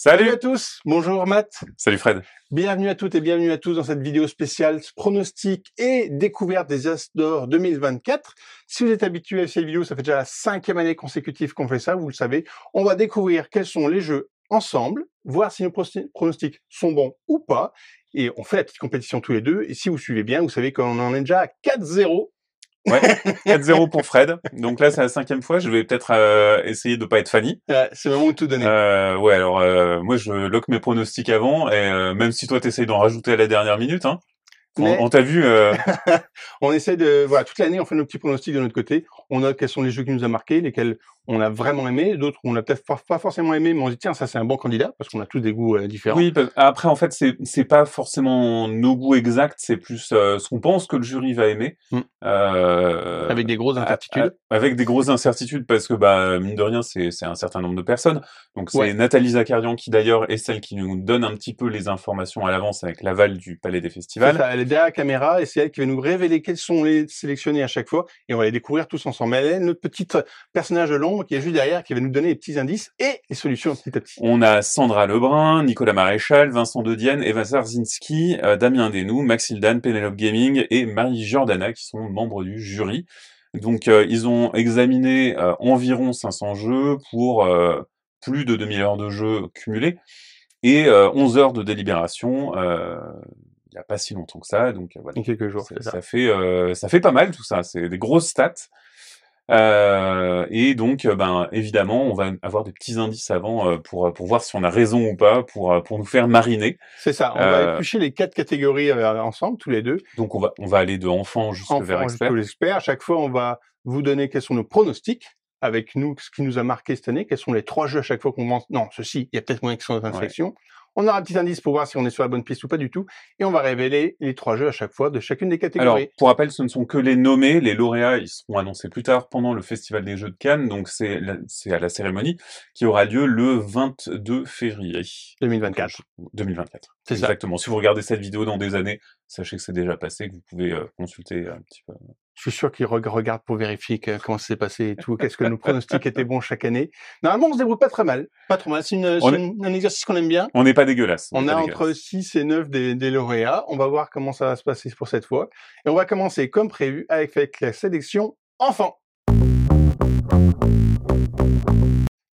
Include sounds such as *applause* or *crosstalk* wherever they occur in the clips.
Salut à tous, bonjour Matt. Salut Fred. Bienvenue à toutes et bienvenue à tous dans cette vidéo spéciale pronostic et découverte des As d'Or 2024. Si vous êtes habitué à cette vidéo, ça fait déjà la cinquième année consécutive qu'on fait ça, vous le savez. On va découvrir quels sont les jeux ensemble, voir si nos pronostics sont bons ou pas. Et on fait la petite compétition tous les deux. Et si vous suivez bien, vous savez qu'on en est déjà à 4-0 Ouais, 4-0 pour Fred. Donc là, c'est la cinquième fois. Je vais peut-être euh, essayer de pas être Fanny. c'est le moment de tout donner. Euh, ouais, alors euh, moi, je lock mes pronostics avant, et euh, même si toi, t'essayes d'en rajouter à la dernière minute, hein. On, t'a vu. Euh, *laughs* on essaie de voilà toute l'année, on fait nos petits pronostics de notre côté. On note quels sont les jeux qui nous a marqués, lesquels on a vraiment aimé, d'autres on n'a peut-être pas forcément aimé, mais on se dit tiens ça c'est un bon candidat parce qu'on a tous des goûts euh, différents. Oui, après en fait c'est c'est pas forcément nos goûts exacts, c'est plus euh, ce qu'on pense que le jury va aimer. Mmh. Euh, avec des grosses incertitudes. avec des grosses incertitudes parce que bah mine de rien c'est c'est un certain nombre de personnes. Donc c'est Nathalie Zakarian qui d'ailleurs est celle qui nous donne un petit peu les informations à l'avance avec l'aval du Palais des Festivals. Derrière la caméra et c'est elle qui va nous révéler quels sont les sélectionnés à chaque fois et on va les découvrir tous ensemble. Elle est notre petite personnage de l'ombre qui est juste derrière, qui va nous donner les petits indices et les solutions petit à petit. On a Sandra Lebrun, Nicolas Maréchal, Vincent Dedienne, Eva Zarzinski, euh, Damien Denou, Max Hildan, Penelope Gaming et Marie Jordana qui sont membres du jury. Donc euh, ils ont examiné euh, environ 500 jeux pour plus de 2000 heures de jeu cumulés et 11 heures de délibération il n'y a pas si longtemps que ça, donc voilà. quelques jours. Ça, ça. fait ça fait pas mal tout ça. C'est des grosses stats. Euh, et donc, euh, ben évidemment, on va avoir des petits indices avant euh, pour pour voir si on a raison ou pas, pour pour nous faire mariner. C'est ça. On va éplucher les quatre catégories ensemble, tous les deux. Donc on va on va aller de enfant jusqu'à vers expert. expert. À chaque fois, on va vous donner quels sont nos pronostics avec nous, ce qui nous a marqué cette année, quels sont les trois jeux à chaque fois qu'on pense, non, ceci, il y a peut-être moins dans une sélection. On aura un petit indice pour voir si on est sur la bonne piste ou pas du tout. Et on va révéler les trois jeux à chaque fois de chacune des catégories. Alors, pour rappel, ce ne sont que les nommés. Les lauréats, ils seront annoncés plus tard pendant le Festival des Jeux de Cannes. Donc, c'est à la cérémonie qui aura lieu le 22 février. 2024. 2024. C'est Exactement. Si vous regardez cette vidéo dans des années, sachez que c'est déjà passé, que vous pouvez euh, consulter un petit peu. Je suis sûr qu'ils regardent pour vérifier comment ça s'est passé et tout, qu'est-ce que nos pronostics étaient bons chaque année. Normalement, on se débrouille pas très mal. Pas trop mal. C'est un exercice qu'on aime bien. On n'est pas dégueulasse. On, a entre 6 et 9 des, des, lauréats. On va voir comment ça va se passer pour cette fois. Et on va commencer comme prévu avec, avec la sélection enfant.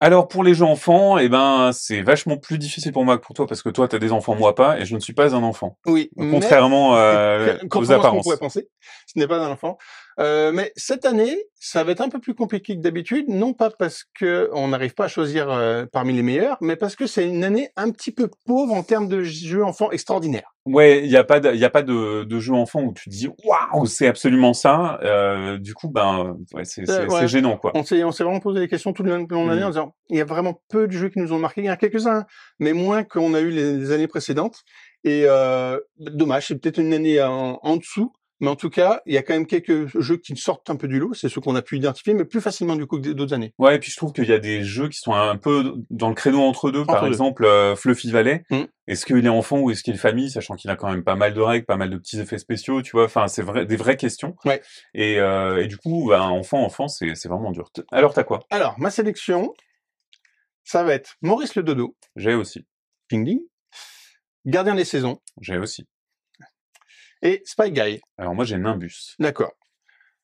Alors pour les jeux enfants, eh ben c'est vachement plus difficile pour moi que pour toi parce que toi tu as des enfants, moi pas, et je ne suis pas un enfant. Oui. Contrairement euh, *laughs* aux apparences. pourrait penser, ce n'est pas un enfant. Euh, mais cette année, ça va être un peu plus compliqué que d'habitude, non pas parce que on n'arrive pas à choisir euh, parmi les meilleurs, mais parce que c'est une année un petit peu pauvre en termes de jeux enfants extraordinaires. Ouais, il n'y a pas de, y a pas de, de jeu enfant où tu te dis waouh, c'est absolument ça. Euh, du coup, ben, ouais, c'est euh, gênant quoi. On s'est, on s'est vraiment posé des questions tout le long de l'année mmh. en disant, il y a vraiment peu de jeux qui nous ont marqué. Il y en a quelques-uns, mais moins qu'on a eu les, années précédentes. Et euh, dommage, c'est peut-être une année en, en dessous. Mais en tout cas, il y a quand même quelques jeux qui sortent un peu du lot. C'est ceux qu'on a pu identifier, mais plus facilement du coup que d'autres années. Ouais, et puis je trouve qu'il y a des jeux qui sont un peu dans le créneau entre deux. Par exemple, euh, Fluffy Valley. Mmh. Est-ce qu'il est enfant ou est-ce qu'il est famille, sachant qu'il a quand même pas mal de règles, pas mal de petits effets spéciaux, tu vois? Enfin, c'est vrai, des vraies questions. Ouais. Et, euh, et du coup, bah, enfant, enfant, c'est vraiment dur. Alors, t'as quoi? Alors, ma sélection, ça va être Maurice le Dodo. J'ai aussi. Ping Ding. Gardien des saisons. J'ai aussi et Spy Guy. Alors moi j'ai Nimbus. D'accord.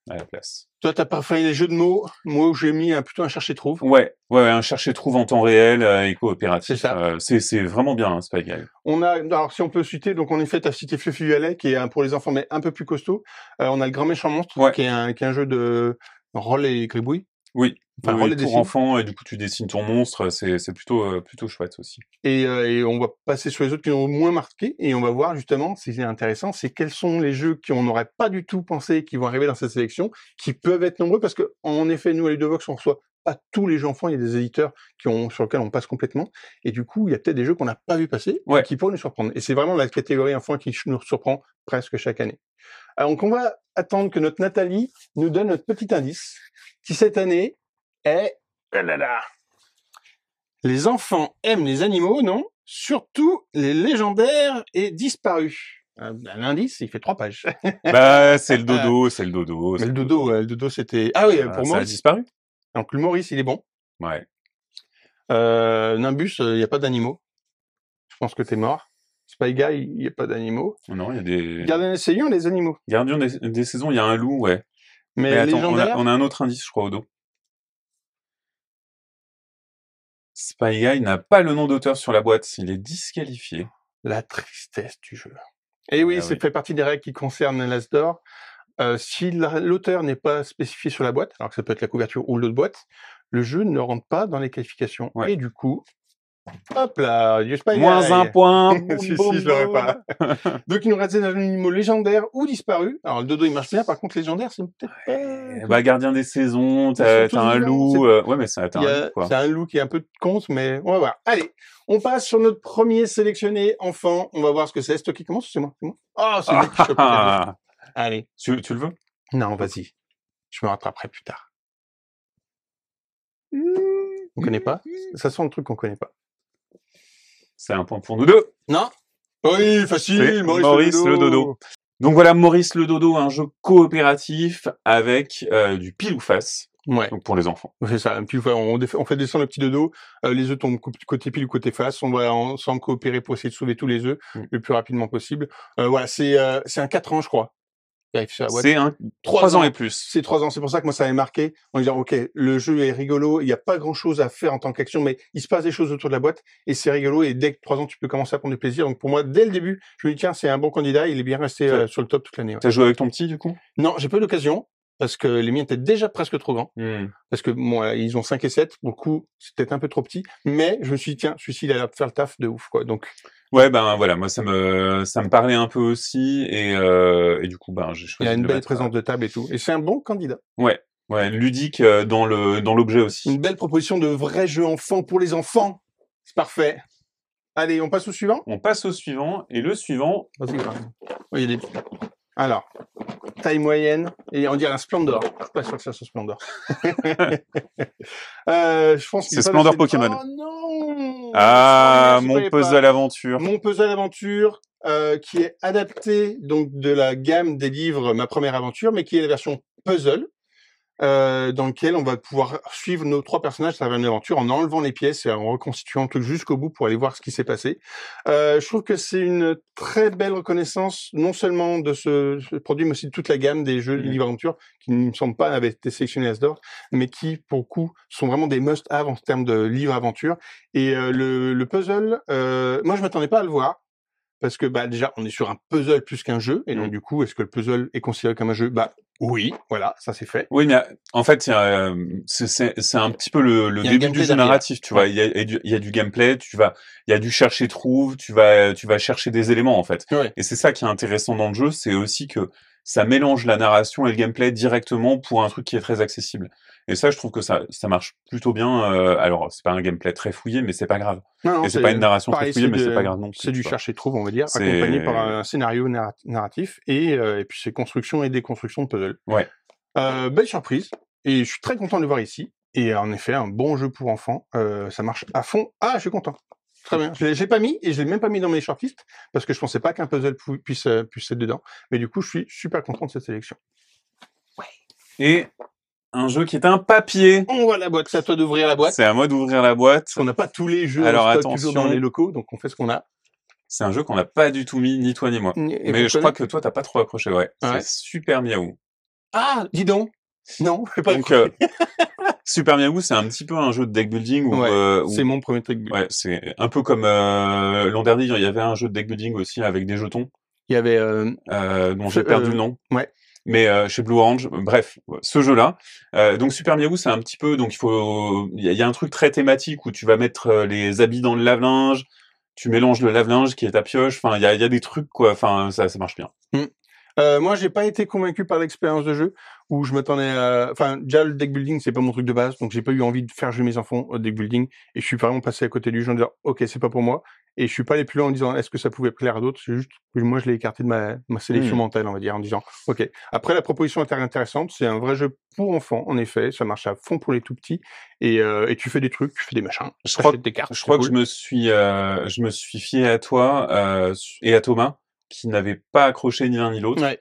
À la place. Toi t'as fait les jeux de mots? Moi j'ai mis un, plutôt un chercher trouve. Ouais, ouais, un chercher trouve en temps réel euh, et coopératif. C'est ça. Euh, c'est vraiment bien hein, Spy Guy. On a alors si on peut citer donc en effet t'as cité Fluffy Valley qui est pour les enfants mais un peu plus costaud. Euh, on a le Grand Méchant Monstre qui est un qui est un jeu de rôle et gribouille. Oui. Enfin, oui, pour enfants et du coup tu dessines ton monstre, c'est c'est plutôt euh, plutôt chouette aussi. Et, euh, et on va passer sur les autres qui ont moins marqué et on va voir justement, si c'est intéressant, c'est quels sont les jeux qu'on n'aurait pas du tout pensé qui vont arriver dans cette sélection, qui peuvent être nombreux parce que en effet nous à Ludovox on reçoit pas tous les jeux enfants, il y a des éditeurs qui ont sur lesquels on passe complètement et du coup il y a peut-être des jeux qu'on n'a pas vu passer ouais. qui pourraient nous surprendre. Et c'est vraiment la catégorie enfant qui nous surprend presque chaque année. Alors donc on va attendre que notre Nathalie nous donne notre petit indice qui cette année est là Les enfants aiment les animaux, non? Surtout les légendaires et disparus. Euh, l'indice, il fait trois pages. bah, c'est le dodo, *laughs* c'est le dodo. le dodo, le dodo, c'était. Ah oui, pour moi. Ça a disparu. Donc le Maurice, il est bon. Ouais. Euh, Nimbus, il n'y a pas d'animaux. pense que t'es mort. Spy Guy, il n'y a pas d'animaux. Non, il y a des... Gardien des saisons, les animaux. Gardien des, des saisons, il y a un loup, ouais. Mais, Mais attends, on a, on a un autre indice, je crois, au dos. Spy Guy n'a pas le nom d'auteur sur la boîte, il est disqualifié. la tristesse du jeu. Et oui, Ah ça oui. fait partie des règles qui concernent l'Asdor. Euh, si la- l'auteur n'est pas spécifié sur la boîte, alors que ça peut être la couverture ou l'autre boîte, le jeu ne rentre pas dans les qualifications. Ouais. Et du coup, hop là, Spy Moins un point. *laughs* si, boum, si, je l'aurais pas. *laughs* Donc, il nous reste des animaux légendaires ou disparus. Alors, le dodo, il marche bien. Par contre, légendaire, c'est peut-être pas... Bah, gardien des saisons, t'as un loup. c'est- euh, Ouais, mais y un a- loup, quoi. C'est un loup qui est un peu de compte, mais on va voir. Allez, on passe sur notre premier sélectionné enfant. On va voir ce que c'est. C'est toi qui commence ou c'est moi? C'est moi? Ah, c'est moi qui chope. Ah, *laughs* Allez. tu, tu le veux? Non, vas-y. Je me rattraperai plus tard. On connaît pas? Ça sent le truc qu'on connaît pas. C'est un point pour nous deux. Non? Oui, facile. Maurice, Maurice le dodo. Donc voilà, Maurice le Dodo, un jeu coopératif avec euh, du pile ou face, Ouais, donc pour les enfants. c'est ça. Puis on, fait descendre le petit dodo. euh, les œufs tombent côté pile ou côté face. On va ensemble coopérer pour essayer de sauver tous les œufs Mm. le plus rapidement possible. Euh, voilà, c'est euh, c'est un 4 ans, je crois. C'est un Trois 3 ans ans. et plus. C'est trois ans. C'est pour ça que moi, ça m'avait marqué en disant, OK, le jeu est rigolo. Il n'y a pas grand chose à faire en tant qu'action, mais il se passe des choses autour de la boîte et c'est rigolo. Et dès que trois ans, tu peux commencer à prendre du plaisir. Donc, pour moi, dès le début, je me dis, tiens, c'est un bon candidat. Il est bien resté euh, sur le top toute l'année. ouais. T'as joué avec ton petit, du coup? Non, j'ai pas eu l'occasion parce que les miens étaient déjà presque trop grands. Parce que moi, ils ont 5 et 7. Pour le coup, c'était un peu trop petit. Mais je me suis dit, tiens, celui-ci, il a faire le taf de ouf, quoi. Donc, Ouais, ben voilà, moi ça me ça me parlait un peu aussi et euh, et du coup ben j'ai il choisi. a une belle mettre, présence de table et tout. Et c'est un bon candidat. euh, Ouais, ouais, ludique euh, dans le dans l'objet aussi. Une belle proposition de vrai jeu enfant pour les enfants. C'est parfait. Allez, on passe au suivant? On passe au suivant et le suivant, Vas-y, Graham. Oui, il y a des- Alors, taille moyenne, et on dirait un Splendor. Je suis pas sûr que ça soit Splendor. *laughs* euh, je pense qu'il C'est Splendor Pokémon. Oh non ah mon puzzle aventure. Mon puzzle aventure, euh, qui est adapté donc de la gamme des livres Ma première aventure, mais qui est la version puzzle, euh, dans lequel on va pouvoir suivre nos trois personnages à travers une aventure en enlevant les pièces et en reconstituant tout jusqu'au bout pour aller voir ce qui s'est passé. Euh, je trouve que c'est une très belle reconnaissance, non seulement de ce, ce produit, mais aussi de toute la gamme des jeux de Mhm. livres aventure qui ne me semble pas avaient été sélectionnés à Asdor, mais qui, pour le coup, sont vraiment des must-have en termes de livres aventure. Et euh, le, le puzzle, euh, moi je m'attendais pas à le voir parce que bah déjà on est sur un puzzle plus qu'un jeu et donc Mm. du coup est-ce que le puzzle est considéré comme un jeu? Bah oui, voilà, ça c'est fait. Oui, mais euh, en fait, euh, c'est un petit peu le, le début du jeu narratif, tu vois. Il y a, il y a du, gameplay, tu vas, il y a du chercher trouve, tu vas, tu vas chercher des éléments en fait. Et c'est ça qui est intéressant dans le jeu, c'est aussi que ça mélange la narration et le gameplay directement pour un truc qui est très accessible. Et ça, je trouve que ça, ça marche plutôt bien. euh, alors, c'est pas un gameplay très fouillé, mais c'est pas grave. Non, non, et c'est pas une narration pareil, très fouillée, mais c'est pas grave non plus. C'est du tu vois. chercher trouve, on va dire, accompagné par un scénario narra- narratif et, euh, et puis c'est construction et déconstruction de puzzle. Ouais. Euh, belle surprise et je suis très content de le voir ici. Et en effet, un bon jeu pour enfants, euh, ça marche à fond. Ah, je suis content. Très bien. Je l'ai pas mis et je l'ai même pas mis dans mes shortlists parce que je pensais pas qu'un puzzle puisse euh, puisse être dedans. Mais du coup, je suis super content de cette sélection. Et un jeu qui est un papier. On voit la boîte. C'est à toi d'ouvrir la boîte. C'est à moi d'ouvrir la boîte. Parce qu'on n'a pas tous les jeux Alors, en stock toujours dans les locaux, donc on fait ce qu'on a. C'est un jeu qu'on n'a pas du tout mis, ni toi ni moi. Et mais je crois que toi, t'as pas trop accroché, ouais. Ouais. C'est Super Miaou. Ah, dis donc. Non, j'ai pas Donc, euh, Super Miaou, c'est un petit peu un jeu de deck building où, Ouais, euh, où- C'est mon premier truc. ouais, c'est un peu comme euh, l'an dernier, il y avait un jeu de deck building aussi avec des jetons, Il y avait euh, dont j'ai perdu le nom. ouais. Mais euh, chez Blue Orange, bref, ce jeu-là. Euh, donc Super Miaou, c'est un petit peu, donc il faut, il y, a- un truc très thématique où tu vas mettre euh, les habits dans le lave-linge, tu mélanges le lave-linge qui est ta pioche. Enfin, il y a, des trucs quoi. Enfin, ça, ça marche bien. Euh, moi, j'ai pas été convaincu par l'expérience de jeu où je m'attendais à. Enfin, déjà le deck building, c'est pas mon truc de base, donc j'ai pas eu envie de faire jouer mes enfants au deck building et je suis vraiment passé à côté du jeu en disant ok, c'est pas pour moi et je suis pas allé plus loin en disant est-ce que ça pouvait plaire à d'autres. C'est juste que moi, je l'ai écarté de ma, ma sélection Hmm. mentale, on va dire, en disant ok. Après, la proposition était intéressante. C'est un vrai jeu pour enfants, en effet. Ça marche à fond pour les tout petits et, euh, et tu fais des trucs, tu fais des machins. Je crois des cartes. Je crois que je me suis, euh, je me suis fié à toi euh, et à Thomas qui n'avaient pas accroché ni l'un ni l'autre. Ouais.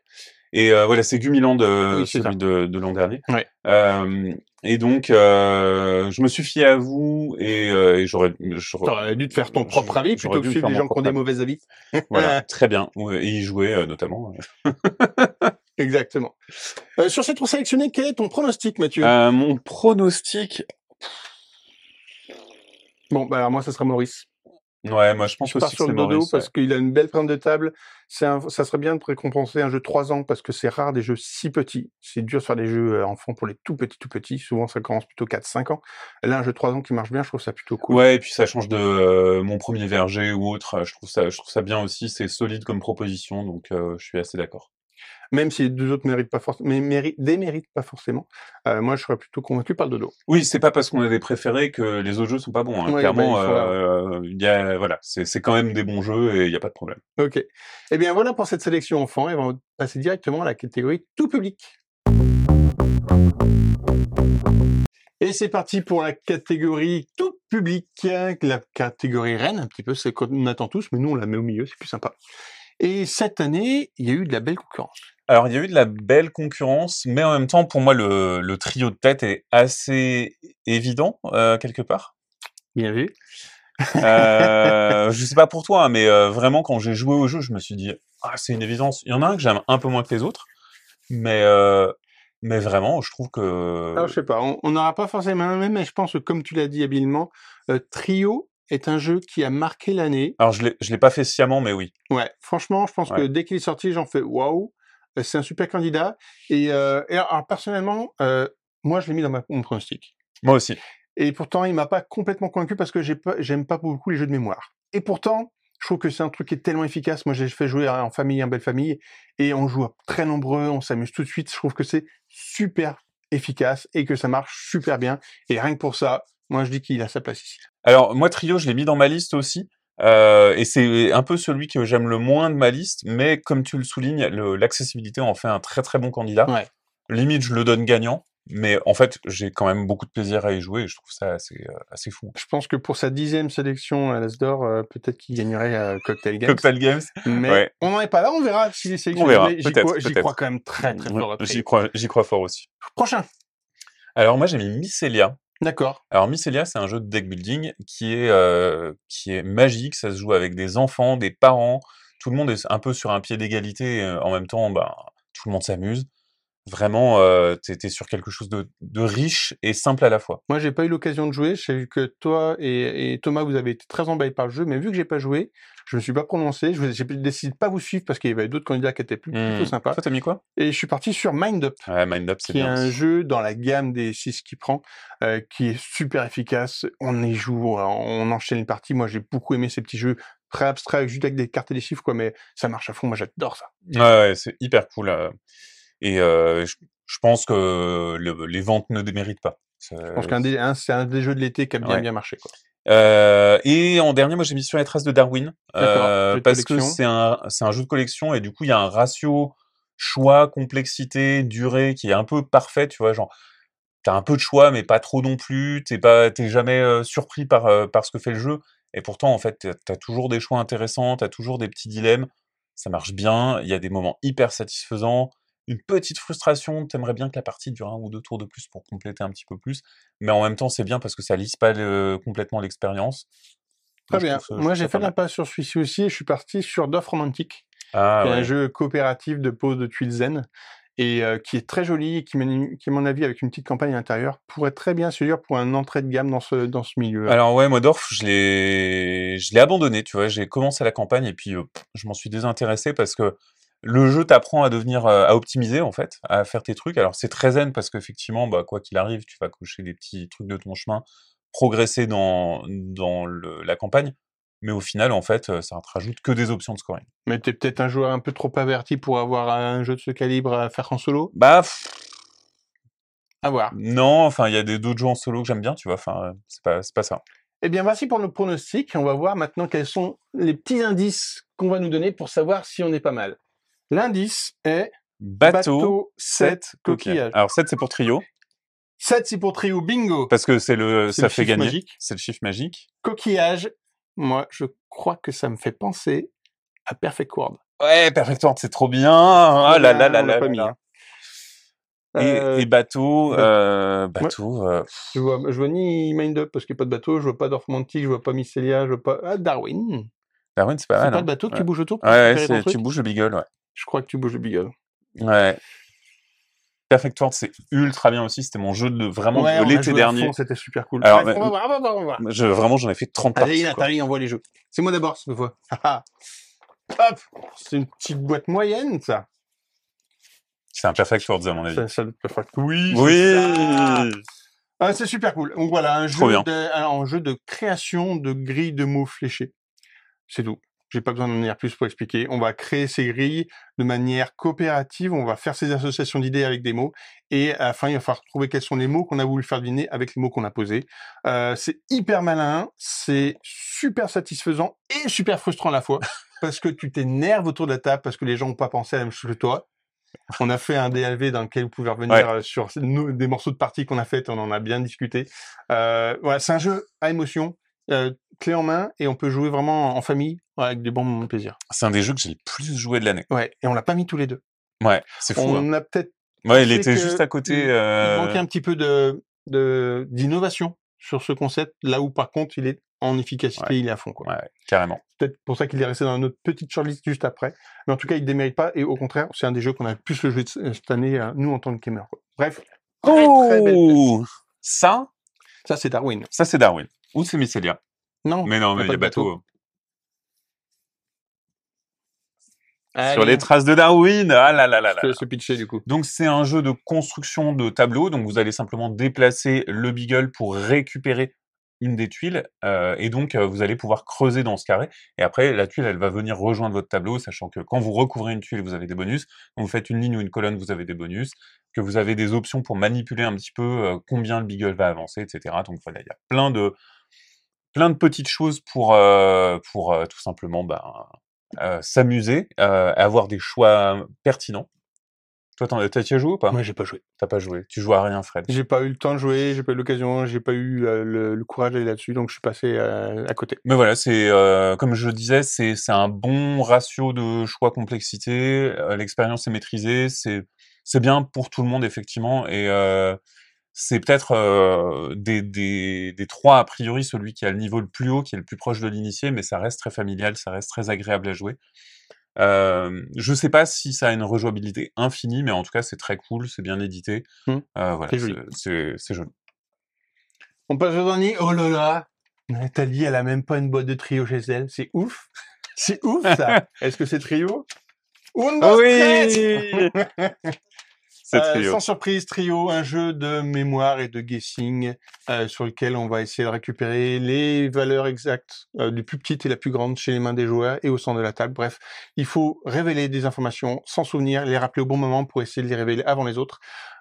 Et euh, voilà, c'est Gumiland de Oui, celui de, de l'an dernier. Ouais. Euh, et donc, euh, je me suis fié à vous et, euh, et j'aurais, dû te faire ton propre avis plutôt que suivre mon gens qui ont des mauvais avis. *laughs* *laughs* voilà, très bien. Et y jouer euh, notamment. *laughs* Exactement. Euh, sur ces trois sélectionnés, quel est ton pronostic, Mathieu? Euh, mon pronostic, Bon, bah alors moi, ça sera Maurice. Ouais, moi je pense Je pars aussi que sur le dodo Maurice. parce qu'il a une belle prendre de table. C'est un- ça serait bien de récompenser un jeu de 3 ans parce que c'est rare des jeux si petits. C'est dur de faire des jeux euh, enfants pour les tout petits, tout petits. Souvent, ça commence plutôt 4-5 ans. Là, un jeu de 3 ans qui marche bien, je trouve ça plutôt cool. Ouais, et puis ça change de euh, mon premier verger ou autre. Je trouve ça, je trouve ça bien aussi. C'est solide comme proposition, donc euh, je suis assez d'accord. Même si les deux autres méritent pas forcément, mais méritent, déméritent pas forcément. Euh, moi, je serais plutôt convaincu par le dodo. Oui, c'est pas parce qu'on a des préférés que les autres jeux sont pas bons. hein. Ouais, Clairement, bah, euh, il y a, voilà, c'est quand même des bons jeux et il y a pas de problème. Ok. Eh bien, voilà pour cette sélection enfant. Et on va passer directement à la catégorie tout public. Et c'est parti pour la catégorie tout public, la catégorie reine, un petit peu, c'est qu'on attend tous, mais nous on la met au milieu, c'est plus sympa. Et cette année, il y a eu de la belle concurrence. Alors, il y a eu de la belle concurrence, mais en même temps, pour moi, le, le trio de tête est assez évident euh, quelque part. Bien vu. Euh, *laughs* je sais pas pour toi, hein, mais euh, vraiment, quand j'ai joué au jeu, je me suis dit, ah, c'est une évidence. Il y en a un que j'aime un peu moins que les autres, mais euh, mais vraiment, je trouve que Alors, je sais pas, on n'aura pas forcément la même, mais je pense que comme tu l'as dit habilement, euh, Trio est un jeu qui a marqué l'année. alors je l'ai je l'ai pas fait sciemment, mais oui. Ouais, franchement, je pense que dès qu'il est sorti, j'en fais waouh, c'est un super candidat. Et, euh, et alors, personnellement, euh, moi, je l'ai mis dans ma, mon pronostic. Moi aussi. Et pourtant, il m'a pas complètement convaincu parce que j'ai pas, j'aime pas beaucoup les jeux de mémoire. Et pourtant, je trouve que c'est un truc qui est tellement efficace. Moi, j'ai fait jouer en famille, en belle famille, et on joue très nombreux, on s'amuse tout de suite. Je trouve que c'est super efficace et que ça marche super bien. Et rien que pour ça, moi, je dis qu'il a sa place ici. Alors moi Trio, je l'ai mis dans ma liste aussi. Euh, et c'est un peu celui que j'aime le moins de ma liste, mais comme tu le soulignes, l'accessibilité en fait un très très bon candidat. Ouais. Limite, je le donne gagnant, mais en fait, j'ai quand même beaucoup de plaisir à y jouer et je trouve ça assez, euh, assez fou. Je pense que pour sa dixième sélection à l'Asdor, euh, peut-être qu'il gagnerait à Cocktail Games. Cocktail Games, Mais Ouais. on n'en est pas là, on verra s'il est sélectionné. j'y peut-être, crois, j'y peut-être. crois quand même très très fort. à j'y crois, j'y crois fort aussi. Prochain. Alors moi j'ai mis Mycelia. D'accord. Alors Mycelia, c'est un jeu de deck building qui est euh, qui est magique. Ça se joue avec des enfants, des parents. Tout le monde est un peu sur un pied d'égalité. euh, En même temps, bah, tout le monde s'amuse. Vraiment, euh, t'es sur quelque chose de, de riche et simple à la fois. Moi, j'ai pas eu l'occasion de jouer. J'ai vu que toi et, et Thomas, vous avez été très emballés par le jeu, mais vu que j'ai pas joué, je me suis pas prononcé. Je J'ai décidé de pas vous suivre parce qu'il y avait d'autres candidats qui étaient plus, plutôt Hmm. sympas. Toi, t'as mis quoi? Et je suis parti sur Mind Up, Ouais, Mind Up, c'est qui est un jeu dans la gamme des 6 qui prend, euh, qui est super efficace. On y joue, on enchaîne les parties. Moi, j'ai beaucoup aimé ces petits jeux très abstraits, juste avec des cartes et des chiffres, quoi, mais ça marche à fond. Moi, j'adore ça. Ouais, ouais, c'est hyper cool. euh, Et euh, je, je pense que le- les ventes ne déméritent pas. Je pense qu'un c'est un des jeux de l'été qui a bien Ouais. bien marché, quoi. Euh, et en dernier, moi j'ai mis sur les traces de Darwin euh, parce que c'est un c'est un jeu de collection et du coup il y a un ratio choix, complexité, durée qui est un peu parfait, tu vois, genre t'as un peu de choix mais pas trop non plus, t'es pas t'es jamais euh, surpris par par ce que fait le jeu. Et pourtant en fait t'as- t'as toujours des choix intéressants, t'as toujours des petits dilemmes, ça marche bien, il y a des moments hyper satisfaisants, une petite frustration, t'aimerais bien que la partie dure un ou deux tours de plus pour compléter un petit peu plus, mais en même temps c'est bien parce que ça lisse pas le- complètement l'expérience. Très bien. trouve Moi, j'ai fait pas mal. l'impasse sur celui-ci aussi et je suis parti sur Doff Romantic. Ah qui est un jeu coopératif de pose de tuiles zen et euh, qui est très joli et qui, qui, à mon avis, avec une petite campagne à l'intérieur, pourrait très bien se dire pour un entrée de gamme dans ce, dans ce milieu. Alors ouais, moi Dorf, je l'ai, abandonné, tu vois. J'ai commencé la campagne et puis euh, je m'en suis désintéressé parce que le jeu t'apprend à devenir, euh, à optimiser en fait, à faire tes trucs. Alors c'est très zen parce qu'effectivement, bah quoi qu'il arrive, tu vas cocher des petits trucs de ton chemin, progresser dans dans le- la campagne. Mais au final, en fait, ça te rajoute que des options de scoring. Mais t'es peut-être un joueur un peu trop averti pour avoir un jeu de ce calibre à faire en solo? Bah pff, À voir. non, enfin il y a des d'autres jeux en solo que j'aime bien, tu vois. Enfin c'est pas c'est pas ça. Eh bien, voici pour nos pronostics. On va voir maintenant quels sont les petits indices qu'on va nous donner pour savoir si on est pas mal. L'indice est Bateau, bateau 7 7 coquillage. coquillages. Alors 7 c'est pour trio 7 c'est pour trio bingo. parce que c'est le ça le fait gagner. C'est le chiffre magique. Coquillage, moi je crois que ça me fait penser à Perfect World. Ouais, Perfect World, c'est trop bien. Ah là là l'a là là là. hein. Et, Euh, et bateau, bateau. euh, bateau, euh, je vois, je vois ni Mind Up parce qu'il n'y a pas de bateau, je vois pas Dorfmantic, je vois pas Mycelia, je vois pas ah, Darwin. Darwin, c'est pas C'est mal. pas hein. le bateau que Ouais. tu bouges autour pour Ouais, ouais, c'est- tu bouges le Beagle, ouais. Je crois que tu bouges le Beagle. Ouais. Perfect World, c'est ultra bien aussi. C'était mon jeu de vraiment Ouais, de l'été dernier. c'était super cool. Alors, Bref, mais- on va voir, on va voir, on va voir. Je, vraiment, j'en ai fait 30 Allez, parties. Nathalie, envoie les jeux. C'est moi d'abord, cette fois. Haha. *laughs* Hop C'est une petite boîte moyenne, ça. C'est un Perfect World, à mon avis. Doit te faire- Oui, Oui c'est. Ah, c'est super cool. Donc voilà, un jeu, de, un jeu de création de grilles de mots fléchés. C'est tout. J'ai pas besoin d'en dire plus pour expliquer. On va créer ces grilles de manière coopérative. On va faire ces associations d'idées avec des mots. Et à la fin, il va falloir trouver quels sont les mots qu'on a voulu faire deviner avec les mots qu'on a posés. Euh, c'est hyper malin. C'est super satisfaisant et super frustrant à la fois. *laughs* parce que tu t'énerves autour de la table parce que les gens n'ont pas pensé à la même chose que toi. On a fait un DLV dans lequel vous pouvez revenir Ouais. euh, sur nos- des morceaux de partie qu'on a fait, on en a bien discuté. Euh, voilà, c'est un jeu à émotion, euh, clé en main, et on peut jouer vraiment en famille ouais, avec des bons moments de plaisir. C'est un des jeux que j'ai le plus joué de l'année. Ouais, et on l'a pas mis tous les deux. Ouais, c'est fou. hein. On a peut-être Ouais, il était juste à côté. il- euh, il manquait un petit peu de d'innovation sur ce concept, là où par contre il est en efficacité, il est à fond. Quoi. Ouais, carrément. Peut-être pour ça qu'il est resté dans notre petite shortlist juste après. Mais en tout cas, il ne démérite pas, et au contraire, c'est un des jeux qu'on a le plus joué cette année, euh, nous en tant que gamers. Bref, très, très belle Oh Ça, ça c'est Darwin. ça c'est Darwin. Ou c'est Mycelia. Non, Mais non, mais il y a bateau. Sur Allez, les traces de Darwin. Ah là là là je là. te le pitcher du coup. Donc c'est un jeu de construction de tableaux. Donc vous allez simplement déplacer le beagle pour récupérer une des tuiles. euh, et donc euh, vous allez pouvoir creuser dans ce carré. Et après la tuile elle va venir rejoindre votre tableau, sachant que quand vous recouvrez une tuile vous avez des bonus. Quand vous faites une ligne ou une colonne vous avez des bonus. Que vous avez des options pour manipuler un petit peu euh, combien le beagle va avancer, etc. Donc voilà il y a plein de plein de petites choses pour euh, pour euh, tout simplement ben, euh, s'amuser, euh, avoir des choix pertinents. Toi, t'as as joué ou pas? Moi, j'ai pas joué. T'as pas joué. Tu joues à rien, Fred. J'ai pas eu le temps de jouer, j'ai pas eu l'occasion, j'ai pas eu euh, le, le courage d'aller là-dessus, donc je suis passé euh, à côté. Mais voilà, c'est euh, comme je disais, c'est c'est un bon ratio de choix complexité. L'expérience est maîtrisée. C'est c'est bien pour tout le monde effectivement. Et euh, c'est peut-être euh, des, des des trois a priori celui qui a le niveau le plus haut, qui est le plus proche de l'initié, mais ça reste très familial, ça reste très agréable à jouer. Euh, je sais pas si ça a une rejouabilité infinie, mais en tout cas c'est très cool, c'est bien édité. Hmm. Euh, voilà, C'est joli. On passe au dernier. Oh là là Nathalie, elle a même pas une boîte de trio chez elle. C'est ouf C'est ouf ça *laughs* Est-ce que c'est trio? Uno, Oui *laughs* Euh, sans surprise, Trio, un jeu de mémoire et de guessing euh, sur lequel on va essayer de récupérer les valeurs exactes euh, du plus petite et la plus grande chez les mains des joueurs et au centre de la table. Bref, il faut révéler des informations sans souvenir, les rappeler au bon moment pour essayer de les révéler avant les autres.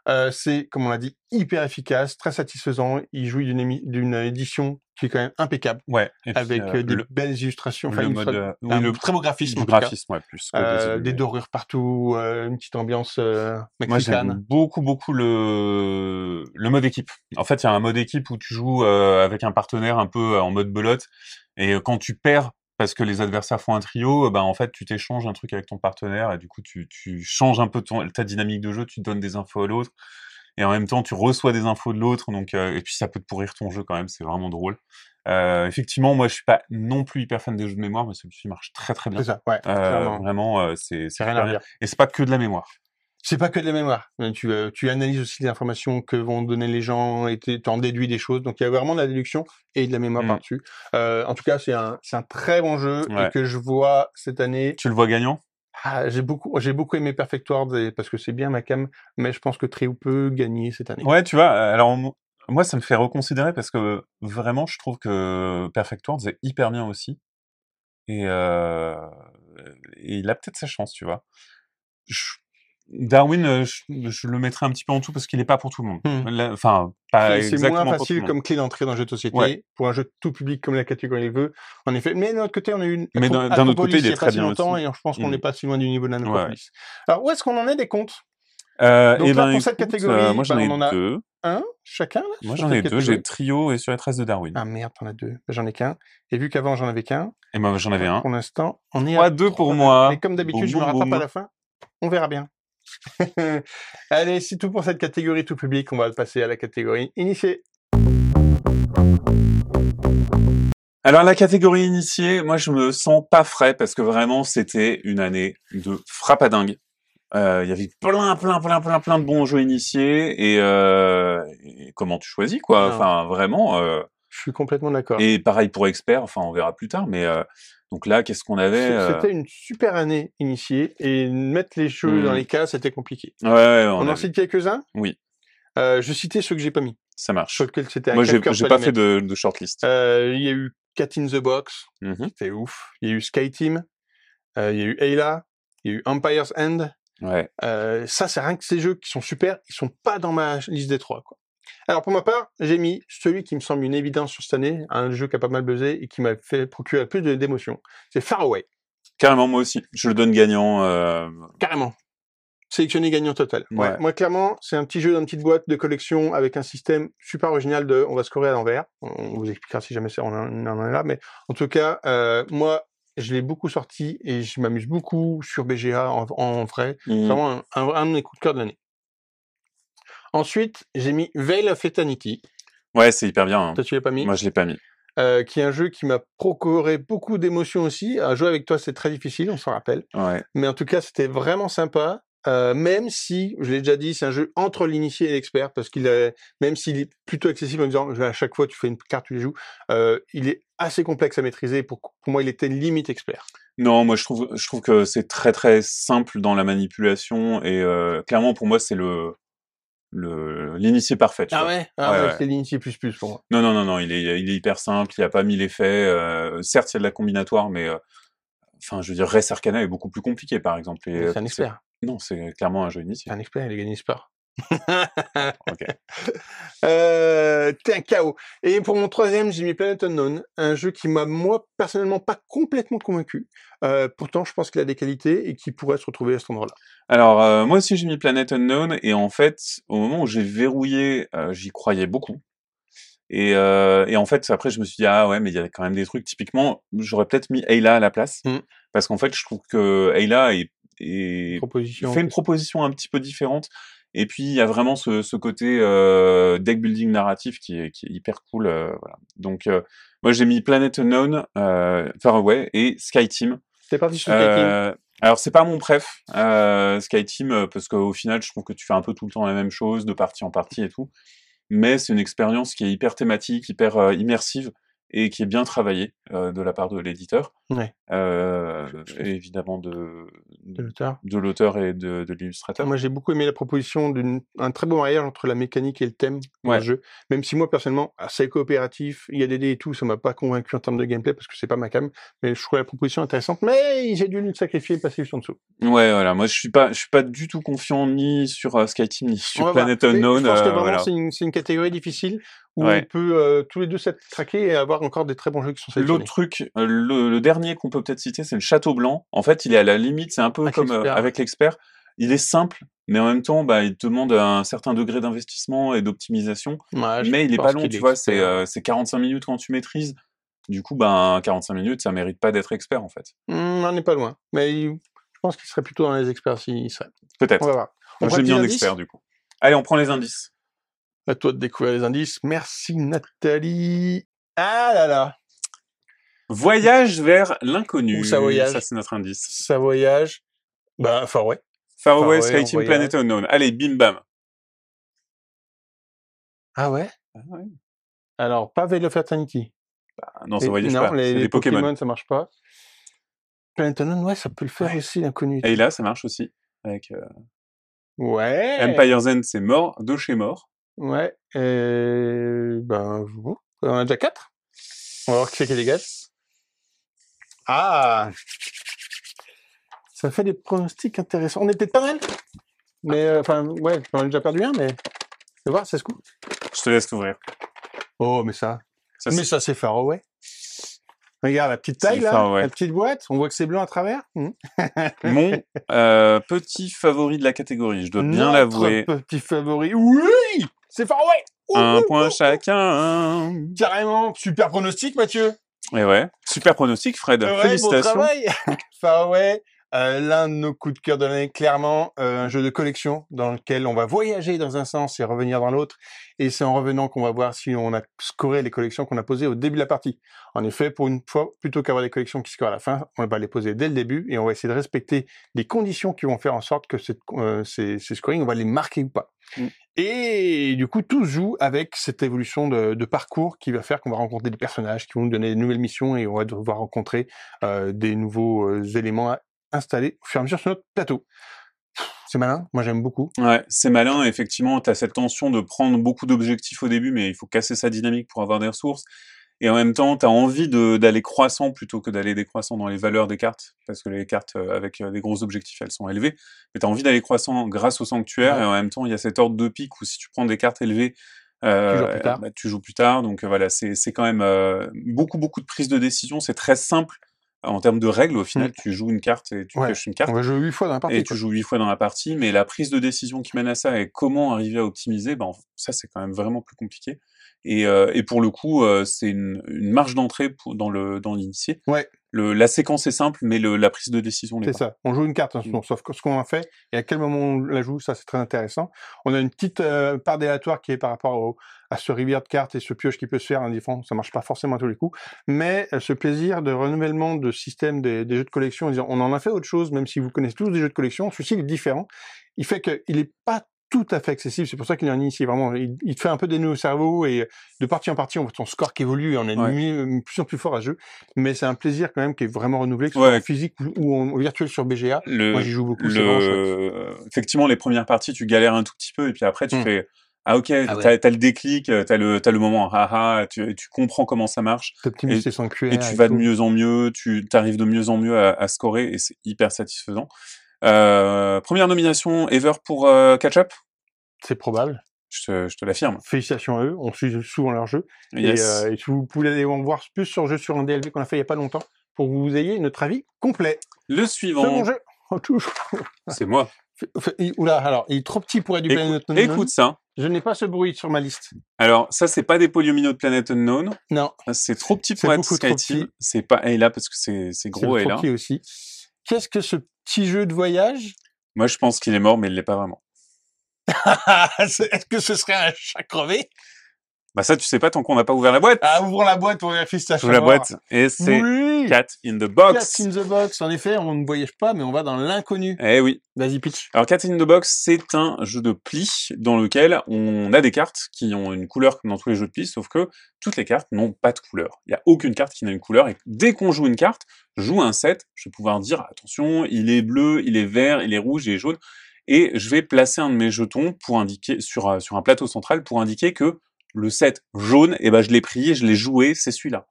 Euh, c'est, comme on l'a dit, hyper efficace, très satisfaisant. Il jouit d'une édition qui est quand même impeccable, Ouais. et puis, avec euh, euh, des le, belles illustrations, le mode, euh, oui, un le très beau graphisme, graphisme, ouais, plus. que des dorures partout, une petite ambiance euh, Moi, beaucoup, beaucoup le, le mode équipe. En fait, il y a un mode équipe où tu joues avec un partenaire un peu en mode belote. Et quand tu perds parce que les adversaires font un trio, euh, ben en fait, tu t'échanges un truc avec ton partenaire et du coup, tu, tu changes un peu ton, ta dynamique de jeu, tu donnes des infos à l'autre. Et en même temps, tu reçois des infos de l'autre. Donc, euh, et puis, ça peut te pourrir ton jeu quand même. C'est vraiment drôle. Euh, effectivement, moi, je suis pas non plus hyper fan des jeux de mémoire, mais celui-ci marche très, très bien. C'est ça, ouais. Euh, clairement. vraiment, c'est rien à dire. Et c'est pas que de la mémoire. C'est pas que de la mémoire. Euh, Tu, euh, tu analyses aussi les informations que vont donner les gens et tu en déduis des choses. Donc il y a vraiment de la déduction et de la mémoire Mm. par-dessus. Euh, en tout cas, c'est un, c'est un très bon jeu Ouais. et que je vois cette année. Tu le vois gagnant? Ah, j'ai beaucoup, j'ai beaucoup aimé Perfect World parce que c'est bien ma cam, mais je pense que Trio peut gagner cette année. Ouais, tu vois, alors mo- moi, ça me fait reconsidérer parce que vraiment, je trouve que Perfect World est hyper bien aussi. Et, euh, et il a peut-être sa chance, tu vois. Je- Darwin, euh, je, je le mettrais un petit peu en tout parce qu'il n'est pas pour tout le monde. Hmm. Enfin, pas C'est- moins le facile comme clé d'entrée dans un jeu de société Ouais. pour un jeu tout public comme la catégorie le veut. En effet, mais d'un autre côté, on a eu une Mais d'un- autre côté, il est très bien longtemps aussi. et je pense qu'on n'est pas si loin du niveau d'un Ouais. Acropolis. Alors où est-ce qu'on en est des comptes? Euh, Donc et là, ben, pour cette écoute, catégorie, euh, moi j'en bah, ai on en a deux. Un, chacun, là Moi j'en ai deux. J'ai Trio et sur les traces de Darwin. Ah merde, t'en as deux. Bah, J'en ai qu'un. Et vu qu'avant, j'en avais qu'un, Et moi j'en avais un. pour l'instant, on est à 3-2 pour moi. Mais comme d'habitude, je me rattrape à la fin. On verra bien. *laughs* Allez, c'est tout pour cette catégorie tout public. On va passer à la catégorie initiée. Alors la catégorie initiée, moi je me sens pas frais parce que vraiment c'était une année de frappadingue. Euh, Il y avait plein, plein, plein, plein, plein de bons jeux initiés et, euh, et comment tu choisis quoi. Enfin vraiment. euh, Je suis complètement d'accord. et pareil pour expert. Enfin on verra plus tard. Mais donc là qu'est-ce qu'on avait euh, C'était une super année initiée et mettre les jeux dans les cas, c'était compliqué. Ouais, ouais, On, on en cite quelques-uns? Oui. Euh, je citais ceux que j'ai pas mis, ça marche. c'était Moi j'ai pas fait de, de shortlist. Euh, Il y a eu Cat in the Box, Mhm. c'était ouf. Il y a eu Sky Team, euh, il y a eu Ayla, il y a eu Empire's End. Ouais. Euh, ça, c'est rien que ces jeux qui sont super, ils sont pas dans ma liste des trois. Quoi. Alors pour ma part, j'ai mis celui qui me semble une évidence sur cette année, un jeu qui a pas mal buzzé et qui m'a fait procurer plus de- d'émotions. C'est Far Away, Carrément moi aussi. Je le donne gagnant. euh, carrément. Sélectionné gagnant total. Ouais. Moi, clairement, c'est un petit jeu dans une petite boîte de collection avec un système super original de on va scorer à l'envers. On vous expliquera si jamais on en, est là. Mais en tout cas, euh, moi, je l'ai beaucoup sorti et je m'amuse beaucoup sur BGA en, en vrai. C'est mhm. vraiment un, un, un de mes coups de cœur de l'année. Ensuite, j'ai mis Veil of Eternity. Ouais c'est hyper bien. hein. Toi, tu l'as pas mis? Moi je l'ai pas mis. Euh, qui est un jeu qui m'a procuré beaucoup d'émotions aussi. À jouer avec toi, c'est très difficile, on s'en rappelle. Ouais. Mais en tout cas, c'était vraiment sympa. Euh, même si, je l'ai déjà dit, c'est un jeu entre l'initié et l'expert, parce qu'il est, même s'il est plutôt accessible en disant, à chaque fois tu fais une carte, tu les joues, euh, il est assez complexe à maîtriser. Pour, pour moi, il était limite expert. Non, moi je trouve, je trouve que c'est très très simple dans la manipulation et euh, clairement pour moi c'est le le l'initié parfait. tu vois. ouais, ah Ouais, c'est l'initié plus plus pour moi. Non non non non, il est il est hyper simple, il y a pas mille effets. euh, certes il y a de la combinatoire, mais euh, enfin je veux dire Res Arcana est beaucoup plus compliqué par exemple. Euh, C'est un expert. Non, c'est clairement un jeu initié. C'est un expert, il a gagné sport. *laughs* Ok. Euh, t'es un chaos. Et pour mon troisième, j'ai mis Planet Unknown, un jeu qui m'a moi personnellement pas complètement convaincu. Euh, pourtant, je pense qu'il a des qualités et qui pourrait se retrouver à cet endroit-là. Alors euh, moi aussi j'ai mis Planet Unknown et en fait au moment où j'ai verrouillé, j'y croyais beaucoup. Et, et en fait après je me suis dit ah ouais mais il y a quand même des trucs typiquement j'aurais peut-être mis Ayla à la place Mm. parce qu'en fait je trouve que Ayla est, fait une proposition un petit peu différente et puis il y a vraiment ce, ce côté euh, deck building narratif qui est, qui est hyper cool euh, voilà. donc euh, moi j'ai mis Planet Unknown, Far Away et Sky Team T'es parti sur Sky Team? alors c'est pas mon préf, Sky Team, parce qu'au final je trouve que tu fais un peu tout le temps la même chose, de partie en partie et tout. Mais c'est une expérience qui est hyper thématique, hyper immersive et qui est bien travaillée euh, de la part de l'éditeur, Ouais. euh, et évidemment de de l'auteur. de l'auteur et de, de l'illustrateur. Moi, j'ai beaucoup aimé la proposition d'un très beau mariage entre la mécanique et le thème du Ouais. jeu. Même si moi, personnellement, assez coopératif, il y a des dés et tout, ça m'a pas convaincu en termes de gameplay parce que c'est pas ma cam. Mais je trouvais la proposition intéressante. Mais j'ai dû le sacrifier et passer juste en dessous. Ouais, voilà. Moi je suis pas, je suis pas du tout confiant ni sur euh, Sky Team ni sur. Planet Unknown. Je pense que euh, vraiment, voilà. c'est une, c'est une catégorie difficile où Ouais. on peut euh, tous les deux s'être craqués et avoir encore des très bons jeux qui sont sélectionnés. L'autre truc, euh, le, le dernier qu'on peut peut-être citer, c'est le Château Blanc. En fait, il est à la limite, c'est un peu Avec comme euh, avec l'expert. Il est simple, mais en même temps, bah, il te demande un certain degré d'investissement et d'optimisation. Ouais, mais il est pas long, tu vois, c'est expert. euh, c'est 45 minutes quand tu maîtrises. Du coup, ben 45 minutes, ça mérite pas d'être expert en fait. Hmm, on n'est pas loin. Mais il- je pense qu'il serait plutôt dans les experts s'il serait. Peut-être. On va voir. On Moi, prend j'ai un mis indice expert du coup. Allez, on prend les indices. À toi de découvrir les indices. Merci Nathalie. Ah là là, Voyage vers l'inconnu. Ça voyage Ça, c'est notre indice. ça voyage. Bah, Far West. Far Away, Away. Planet Unknown. Allez, bim bam. Ah ouais? Ah ouais. Alors, pas Veil of Eternity. Ah, non, ça voyage non, pas. les, les Pokémon. ça marche pas. Planet Unknown, ouais, ça peut le faire Ouais. aussi, l'inconnu. Et là, ça marche aussi. Avec euh, Ouais. Empire Zen, c'est mort, de chez mort. Ouais. Euh, ben, on a déjà quatre. On va voir qui c'est qui dégage. Ah Ça fait des pronostics intéressants. On est peut-être pas mal. Mais, euh, enfin, ouais, on a déjà perdu un, mais... Tu voir, c'est ce coup. Je te laisse t'ouvrir. Oh, mais ça... Ça, mais ça, c'est Far Away. Regarde la petite taille là, Far la petite boîte. On voit que c'est blanc à travers. Hmm. *laughs* Mon euh, petit favori de la catégorie, je dois bien l'avouer. petit favori. Oui, c'est Far Away. Ouh, Un ouh, point ouh. chacun. Carrément. Super pronostic, Mathieu. Et ouais, super pronostic, Fred. Ouais, bon Félicitations. travail. *laughs* Away, euh, l'un de nos coups de cœur de l'année, clairement, euh, un jeu de collection dans lequel on va voyager dans un sens et revenir dans l'autre. Et c'est en revenant qu'on va voir si on a scoré les collections qu'on a posées au début de la partie. En effet, pour une fois, plutôt qu'avoir des collections qui scorent à la fin, on va les poser dès le début et on va essayer de respecter les conditions qui vont faire en sorte que cette, euh, ces, ces scoring, on va les marquer ou pas. Mm. Et du coup, tout se joue avec cette évolution de, de parcours qui va faire qu'on va rencontrer des personnages qui vont nous donner de nouvelles missions et on va devoir rencontrer euh, des nouveaux éléments à installer au fur et à mesure sur notre plateau. C'est malin, moi j'aime beaucoup. Ouais, c'est malin, effectivement, tu as cette tension de prendre beaucoup d'objectifs au début, mais il faut casser sa dynamique pour avoir des ressources. Et en même temps, tu as envie d'aller croissant plutôt que d'aller décroissant dans les valeurs des cartes, parce que les cartes euh, avec euh, des gros objectifs, elles sont élevées. Mais tu as envie d'aller croissant grâce au sanctuaire, Ouais. et en même temps, il y a cet ordre de pique où si tu prends des cartes élevées, euh, Tu joues plus tard. bah, tu joues plus tard. Donc euh, voilà, c'est quand même euh, beaucoup, beaucoup de prise de décision. C'est très simple en termes de règles. Au final, tu joues une carte et tu. Ouais. pioches une carte On va jouer huit fois dans la partie. et quoi. tu joues huit fois dans la partie, mais la prise de décision qui mène à ça et comment arriver à optimiser, ben, ça c'est quand même vraiment plus compliqué. Et, euh, et pour le coup, euh, c'est une, une marge d'entrée dans le dans l'initié. Ouais. Le, la séquence est simple, mais le, la prise de décision C'est ça. On joue une carte, hein, Mm. sauf que ce qu'on a fait et à quel moment on la joue, ça c'est très intéressant. On a une petite euh, part délatoire qui est par rapport au, à ce rivière de cartes et ce pioche qui peut se faire indifférent. Ça marche pas forcément à tous les coups, mais euh, ce plaisir de renouvellement de système des, des jeux de collection, en disant, on en a fait autre chose, même si vous connaissez tous des jeux de collection, celui-ci est différent. Il fait qu'il est pas tout à fait accessible. C'est pour ça qu'il est un initié. Vraiment, il, il te fait un peu des nœuds au cerveau et de partie en partie, on voit ton score qui évolue et on est de Ouais. mieux- plus en plus fort à jeu. Mais c'est un plaisir quand même qui est vraiment renouvelé, que ce soit Ouais. en physique ou, en virtuel sur BGA. Le, Moi, j'y joue beaucoup. le... Effectivement, les premières parties, tu galères un tout petit peu, et puis après, tu Mm. fais Ah, ok, ouais. t'as as le déclic, t'as le, t'as le moment, ah ah, tu, tu comprends comment ça marche. T'optimises et- et tu vas de mieux en mieux, tu arrives de mieux en mieux à, à scorer et c'est hyper satisfaisant. Euh, première nomination ever pour euh, Catch Up, C'est probable. je te, je te l'affirme. Félicitations à eux. On suit souvent leur jeu. Yes. Et, euh, et si vous pouvez aller en voir plus sur le jeu sur un DLV qu'on a fait il y a pas longtemps pour que vous ayez notre avis complet. Le C'est suivant, jeu. Oh, c'est moi. Oula, alors, il est trop petit pour être du Planet Unknown. écoute ça. Je n'ai pas ce bruit sur ma liste. Alors, ça, c'est pas des polyomino de Planet Unknown. Non. C'est trop petit C'est pour être trop Sky petit. C'est pas là parce que c'est c'est C'est gros et là. croquis aussi. Qu'est-ce que ce petit jeu de voyage? Moi, je pense qu'il est mort, mais il l'est pas vraiment. *laughs* Est-ce que ce serait un chat crevé? Bah ça, tu sais pas tant qu'on n'a pas ouvert la boîte. Ah, ouvrons la boîte pour vérifier si ça Ouvre la boîte et c'est Oui Cat in the Cat Box. in the box. En effet, on ne voyage pas, mais on va dans l'inconnu. Eh oui. Vas-y, pitch. Alors, Cat in the Box, c'est un jeu de pli dans lequel on a des cartes qui ont une couleur comme dans tous les jeux de pli, sauf que toutes les cartes n'ont pas de couleur. Il n'y a aucune carte qui n'a une couleur, et dès qu'on joue une carte, joue un set, je vais pouvoir dire, attention, il est bleu, il est vert, il est rouge, il est jaune, et je vais placer un de mes jetons pour indiquer, sur, euh, sur un plateau central pour indiquer que le set jaune, eh ben, je l'ai pris, je l'ai joué, c'est celui-là.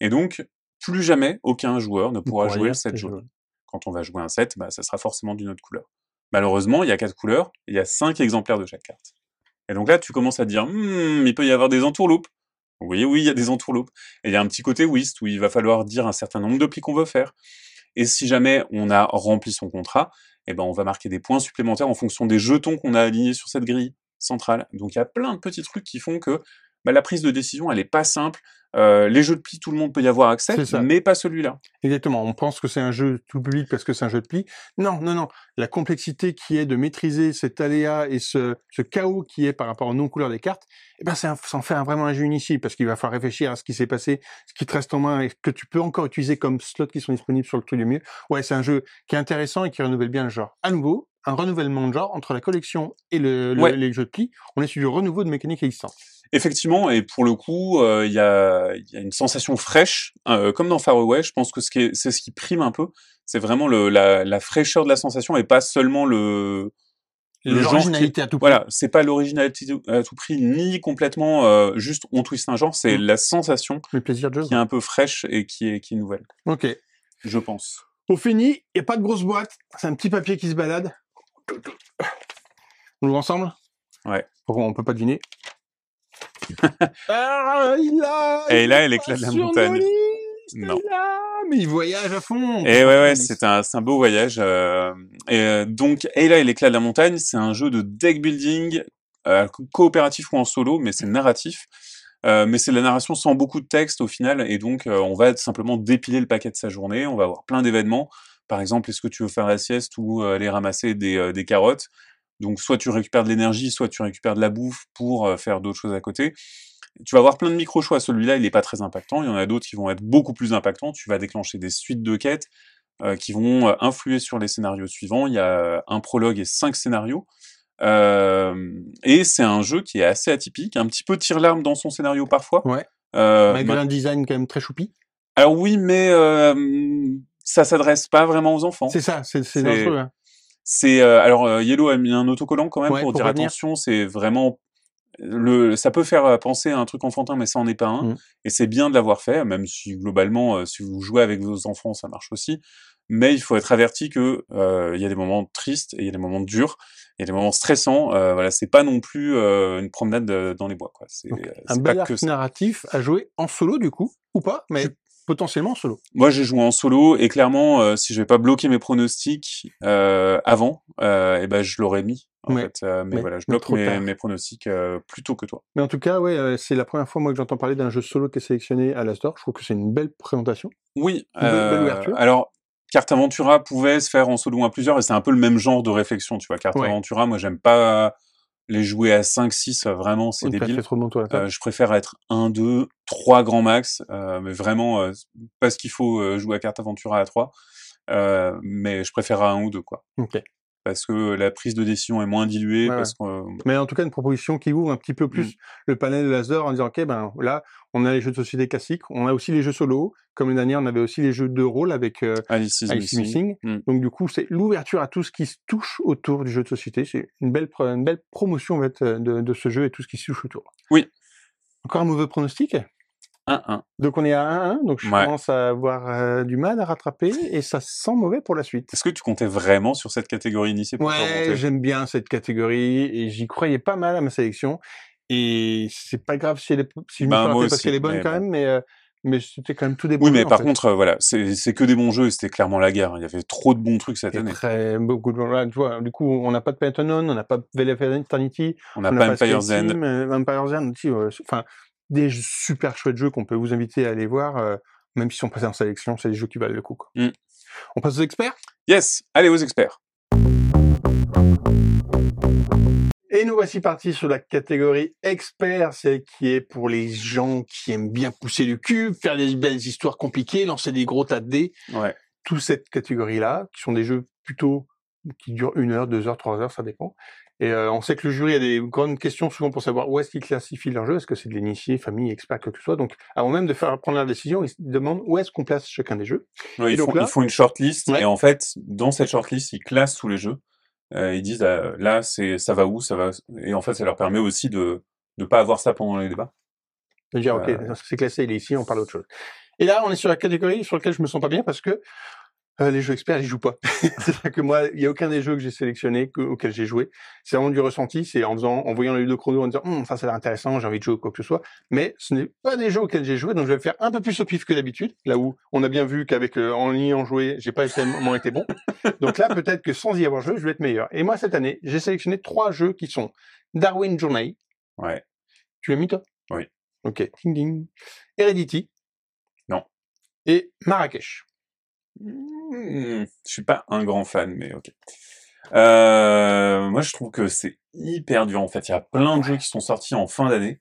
Et donc, plus jamais aucun joueur ne pourra jouer le dire set que jaune jaune. quand on va jouer un set, bah, ça sera forcément d'une autre couleur. Malheureusement, il y a quatre couleurs, il y a cinq exemplaires de chaque carte. Et donc là, tu commences à te dire, Hmm, il peut y avoir des entourloupes. Oui, oui, il y a des entourloupes. Et il y a un petit côté whist où il va falloir dire un certain nombre de plis qu'on veut faire. Et si jamais on a rempli son contrat, eh ben, on va marquer des points supplémentaires en fonction des jetons qu'on a alignés sur cette grille centrale. Donc il y a plein de petits trucs qui font que bah, la prise de décision, elle est pas simple. Euh, les jeux de plis, tout le monde peut y avoir accès, mais pas celui-là. Exactement. On pense que c'est un jeu tout public parce que c'est un jeu de pli. Non, non, non. La complexité qui est de maîtriser cet aléa et ce, ce chaos qui est par rapport aux non-couleurs des cartes, eh ben, c'est un- ça en fait un- vraiment un jeu initié parce qu'il va falloir réfléchir à ce qui s'est passé, ce qui te reste en main et que tu peux encore utiliser comme slots qui sont disponibles sur le truc du mieux. Ouais, c'est un jeu qui est intéressant et qui renouvelle bien le genre. À nouveau, un renouvellement de genre entre la collection et le, le- Ouais. les jeux de pli. On est sur du renouveau de mécaniques existantes. Effectivement, et pour le coup, euh, il y, a, y une sensation fraîche, euh, comme dans Far Away. Je pense que c'est ce qui prime un peu, c'est vraiment le, la, la fraîcheur de la sensation et pas seulement le, L'originalité à tout prix. Voilà, c'est pas l'originalité à tout prix, ni complètement euh, juste on twist un genre, c'est Mm. la sensation Le plaisir de jeu. qui est un peu fraîche et qui est, qui est nouvelle, Ok. je pense. Au fini, il n'y a pas de grosse boîte. C'est un petit papier qui se balade. On l'ouvre ensemble? Ouais. Pourquoi on peut pas deviner? *laughs* Ah, il a Et il là, elle éclate la montagne. Non. là, mais il voyage à fond. Et ouais, ouais, c'est un, beau voyage. euh, et euh, donc, Ayla et l'éclat de la montagne, c'est un jeu de deck building euh, co- coopératif ou en solo, mais c'est narratif. Mais c'est de la narration sans beaucoup de texte au final, et donc on va simplement dépiler le paquet de sa journée. On va avoir plein d'événements. Par exemple, est-ce que tu veux faire la sieste ou aller ramasser des, des carottes? Donc, soit tu récupères de l'énergie, soit tu récupères de la bouffe pour euh, faire d'autres choses à côté. Tu vas avoir plein de micro-choix. Celui-là, il n'est pas très impactant. Il y en a d'autres qui vont être beaucoup plus impactants. Tu vas déclencher des suites de quêtes euh, qui vont euh, influer sur les scénarios suivants. Il y a euh, un prologue et cinq scénarios. Euh, et c'est un jeu qui est assez atypique, un petit peu tire-larme dans son scénario parfois. Ouais. Euh, Malgré un design quand même très choupi. alors oui, mais euh, ça s'adresse pas vraiment aux enfants. C'est ça, C'est- dangereux. hein. C'est euh, alors euh, Yellow a mis un autocollant quand même Ouais, pour, pour dire attention, c'est vraiment le ça peut faire euh, penser à un truc enfantin mais ça en est pas un. Mm. et c'est bien de l'avoir fait même si globalement euh, si vous jouez avec vos enfants ça marche aussi. Mais il faut être averti que euh, il y a des moments tristes et il y a des moments durs, il y a des moments stressants. Euh, voilà, c'est pas non plus euh, une promenade dans les bois quoi, c'est euh, Un bel narratif à jouer en solo du coup, ou pas, mais potentiellement en solo. Moi, j'ai joué en solo et clairement, euh, si je vais pas bloquer mes pronostics euh, avant, euh, et ben je l'aurais mis. En Ouais. fait, Euh, mais, Mais- voilà, je bloque mes, pronostics euh, plus tôt que toi. Mais en tout cas, ouais, c'est la première fois moi que j'entends parler d'un jeu solo qui est sélectionné à la Store. Je trouve que c'est une belle présentation. Oui. Une belle- belle ouverture. alors, Carte Aventura pouvait se faire en solo ou à plusieurs, et c'est un peu le même genre de réflexion, tu vois. Carte Ouais. Aventura, moi, j'aime pas les jouer à 5, 6, vraiment, c'est te débile. trop. Euh, je préfère être 1, 2, 3 grands max, euh, mais vraiment, euh, parce qu'il faut euh, jouer à Carte Aventura à 3, euh, mais je préfère à 1 ou 2, quoi. Ok. Parce que la prise de décision est moins diluée, Ouais, parce que euh, Mais en tout cas, une proposition qui ouvre un petit peu plus Mm. le panel de la Store en disant, OK, ben là, on a les jeux de société classiques, on a aussi les jeux solo. Comme l'année dernière, on avait aussi les jeux de rôle avec euh, Alice is Alice Missing. Mm. Donc du coup, c'est l'ouverture à tout ce qui se touche autour du jeu de société. C'est une belle, pro- une belle promotion en fait, euh, de, de ce jeu et tout ce qui se touche autour. Oui. Encore un mauvais pronostic? 1-1. Donc on est à 1-1, donc je Ouais. commence à avoir euh, du mal à rattraper et ça sent mauvais pour la suite. Est-ce que tu comptais vraiment sur cette catégorie initiée pour Ouais, j'aime bien cette catégorie et j'y croyais pas mal à ma sélection. Et c'est pas grave si elle est, si je me Bah, suis raté parce qu'elle est bonne quand bon. même, mais, euh, mais c'était quand même tout des bons Oui, mais jeux, en par fait. contre, euh, voilà, c'est que des bons jeux et c'était clairement la guerre. Il y avait trop de bons trucs cette Et année. très beaucoup de là, tu vois. Du coup, on n'a pas de Pentanon, on n'a pas de Veil of Eternity, On n'a pas pas Empire's Sky End. Team, euh, Empire's End aussi. Enfin, des super chouettes jeux qu'on peut vous inviter à aller voir, euh, même s'ils sont passés en sélection, c'est des jeux qui valent le coup. quoi. Mm. On passe aux experts? Yes, allez aux experts. Et nous voici partis sur la catégorie expert, celle qui est pour les gens qui aiment bien pousser le cube, faire des belles histoires compliquées, lancer des gros tas de dés. Ouais. Toute cette catégorie-là, qui sont des jeux plutôt qui durent une heure, deux heures, trois heures, ça dépend. Et euh, on sait que le jury a des grandes questions souvent pour savoir où est-ce qu'ils classifient leur jeu. Est-ce que c'est de l'initié, famille, expert, quoi que ce soit? Donc, avant même de faire prendre la décision, ils se demandent où est-ce qu'on place chacun des jeux. Ouais, Et ils, donc font, là- ils font une shortlist Ouais. et en fait, dans cette shortlist, ils classent tous les jeux. Euh, ils disent euh, là, c'est ça va où, ça va. Et en fait, ça leur permet aussi de ne pas avoir ça pendant les débats. De dire, ok, Euh. c'est classé, il est ici, on parle d'autre chose. Et là, on est sur la catégorie sur laquelle je me sens pas bien parce que euh, les jeux experts, ils jouent pas. *laughs* C'est-à-dire que moi, il y a aucun des jeux que j'ai sélectionnés, que, auxquels j'ai joué. C'est vraiment du ressenti, c'est en faisant, en voyant les de chrono, en disant, Hum, ça, ça a l'air intéressant, j'ai envie de jouer ou quoi que ce soit. Mais ce n'est pas des jeux auxquels j'ai joué, donc je vais faire un peu plus au pif que d'habitude. Là où on a bien vu qu'avec euh, en ligne en joué, j'ai pas tellement été bon. Donc là, peut-être que sans y avoir joué, je vais être meilleur. Et moi, cette année, j'ai sélectionné trois jeux qui sont Darwin Journey. Ouais. Tu l'as mis toi? Oui. Ok. Ding ding. Heredity. Non. Et Marrakech. Hmm, je suis pas un grand fan, mais ok. Euh, moi, je trouve que c'est hyper dur. En fait, il y a plein de jeux qui sont sortis en fin d'année.